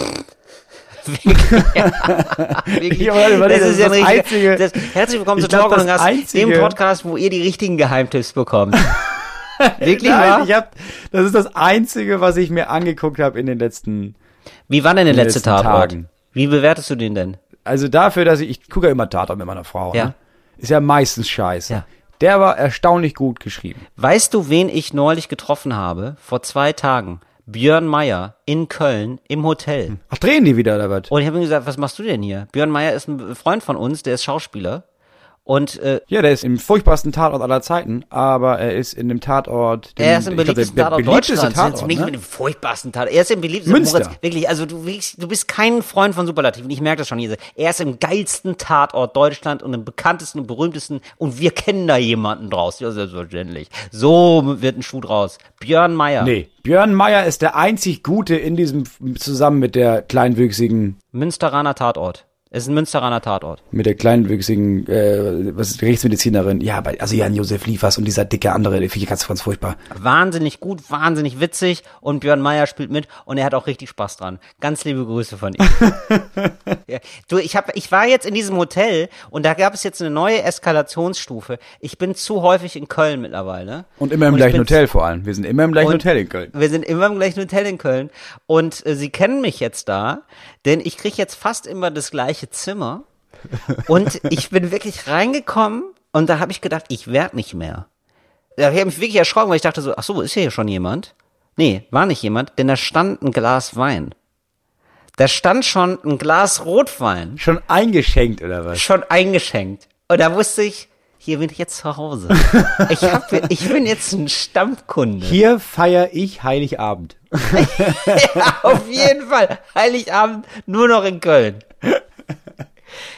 *laughs* Wirklich. Ja, warte, warte, das ist ja das richtiger- Einzige- Das, herzlich willkommen zu Talk und Gast, dem Podcast, wo ihr die richtigen Geheimtipps bekommt. *laughs* Wirklich Nein, ich hab, das ist das Einzige, was ich mir angeguckt habe in den letzten. Wie war denn der letzte letzten Tatort? Tagen. Wie bewertest du den denn? Also dafür, dass ich, ich gucke ja immer Tatort mit meiner Frau. Ja. Ne? Ist ja meistens scheiße. Ja. Der war erstaunlich gut geschrieben. Weißt du, wen ich neulich getroffen habe? Vor zwei Tagen. Björn Meyer in Köln im Hotel. Ach, drehen die wieder oder was? Und ich habe ihm gesagt, was machst du denn hier? Björn Meyer ist ein Freund von uns, der ist Schauspieler. Und äh, Ja, der ist im furchtbarsten Tatort aller Zeiten, aber er ist in dem Tatort. Dem, er ist im ich glaub, der- beliebtesten der Tatort beliebteste Deutschlands. Tatort, nicht ne? mit dem furchtbarsten Tatort. Er ist im beliebtesten Münster. Moritz, wirklich, also du, du bist kein Freund von Superlativen. Ich merke das schon hier. Er ist im geilsten Tatort Deutschland und im bekanntesten und berühmtesten und wir kennen da jemanden draus. Ja, selbstverständlich. So wird ein Schuh draus. Björn Meyer. Nee, Björn Meyer ist der einzig Gute in diesem, zusammen mit der kleinwüchsigen. Münsteraner Tatort. Es ist ein Münsteraner Tatort. Mit der kleinwüchsigen äh, was ist, die Rechtsmedizinerin. Ja, bei, also Jan-Josef Liefers und dieser dicke andere, ich ganz, ganz furchtbar. Wahnsinnig gut, wahnsinnig witzig und Björn Meyer spielt mit und er hat auch richtig Spaß dran. Ganz liebe Grüße von ihm. *laughs* ja. Du, ich hab, ich war jetzt in diesem Hotel und da gab es jetzt eine neue Eskalationsstufe. Ich bin zu häufig in Köln mittlerweile. Und immer im ich gleichen Hotel vor allem. Wir sind immer im gleichen Und Hotel in Köln. Wir sind immer im gleichen Hotel in Köln. Und äh, sie kennen mich jetzt da, denn ich krieg jetzt fast immer das gleiche Zimmer. Und ich bin wirklich reingekommen und da habe ich gedacht, ich werd nicht mehr. Da habe ich mich wirklich erschrocken, weil ich dachte so, ach so, ist hier schon jemand? Nee, war nicht jemand, denn da stand ein Glas Wein. Da stand schon ein Glas Rotwein, Schon eingeschenkt oder was? schon eingeschenkt. Und da wusste ich, hier bin ich jetzt zu Hause. Ich, hab, ich bin jetzt ein Stammkunde. Hier feiere ich Heiligabend. *laughs* Ja, auf jeden Fall. Heiligabend nur noch in Köln.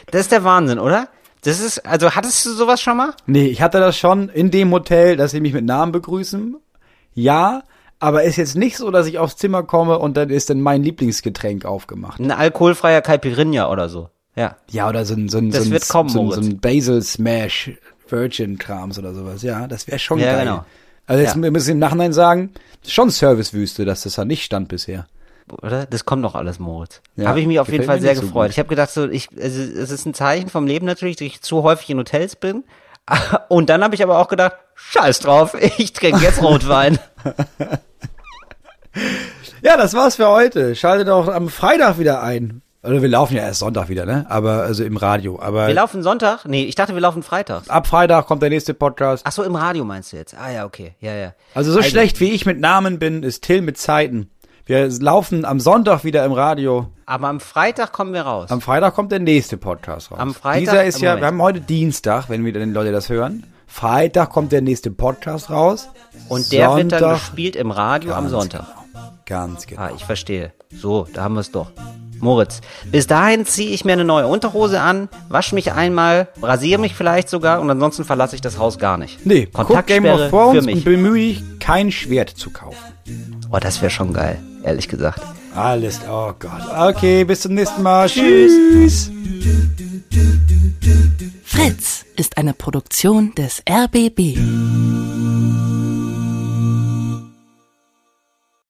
Das ist der Wahnsinn, oder? Das ist, also hattest du sowas schon mal? Nee, ich hatte das schon in dem Hotel, dass sie mich mit Namen begrüßen. Ja, aber ist jetzt nicht so, dass ich aufs Zimmer komme und dann ist dann mein Lieblingsgetränk aufgemacht. Ein alkoholfreier Caipirinha oder so. Ja. Ja, oder so ein, so ein, Das so ein, wird kommen, so ein, so ein Basil Smash Virgin Krams oder sowas. Ja, das wäre schon Ja, geil. genau. Also jetzt Ja. müssen wir im Nachhinein sagen, schon Servicewüste, dass das da nicht stand bisher. Oder? Das kommt doch alles, Moritz. Ja, habe ich mich auf jeden Fall sehr so gefreut. gut. ich habe gedacht, so, ich, es ist ein Zeichen vom Leben natürlich, dass ich zu häufig in Hotels bin. *laughs* Und dann habe ich aber auch gedacht, scheiß drauf, *laughs* ich trinke jetzt Rotwein. *laughs* Ja, das war's für heute. Schaltet auch am Freitag wieder ein. Also wir laufen ja erst Sonntag wieder, ne? Aber also im Radio. Aber Wir laufen Sonntag? Nee, ich dachte, wir laufen Freitag. ab Freitag kommt der nächste Podcast. Ach so, im Radio meinst du jetzt? Ah ja, okay. Ja, ja. Also so schlecht wie ich mit Namen bin, ist Till mit Zeiten. Wir laufen am Sonntag wieder im Radio. Aber am Freitag kommen wir raus. Am Freitag kommt der nächste Podcast raus. Am Freitag- Dieser ist ja, Moment. wir haben heute Dienstag, wenn wieder die Leute das hören. Freitag kommt der nächste Podcast raus. Und der wird dann Sonntag- gespielt im Radio am Sonntag. Genau. Ganz genau. Ah, ich verstehe. So, da haben wir es doch. Moritz, bis dahin ziehe ich mir eine neue Unterhose an, wasche mich einmal, rasiere mich vielleicht sogar und ansonsten verlasse ich das Haus gar nicht. Nee, guck Game Kontaktsperre of für Thrones und mich. bemühe dich, kein Schwert zu kaufen. Oh, das wäre schon geil, ehrlich gesagt. Alles, oh Gott. Okay, bis zum nächsten Mal. Tschüss. Fritz ist eine Produktion des RBB.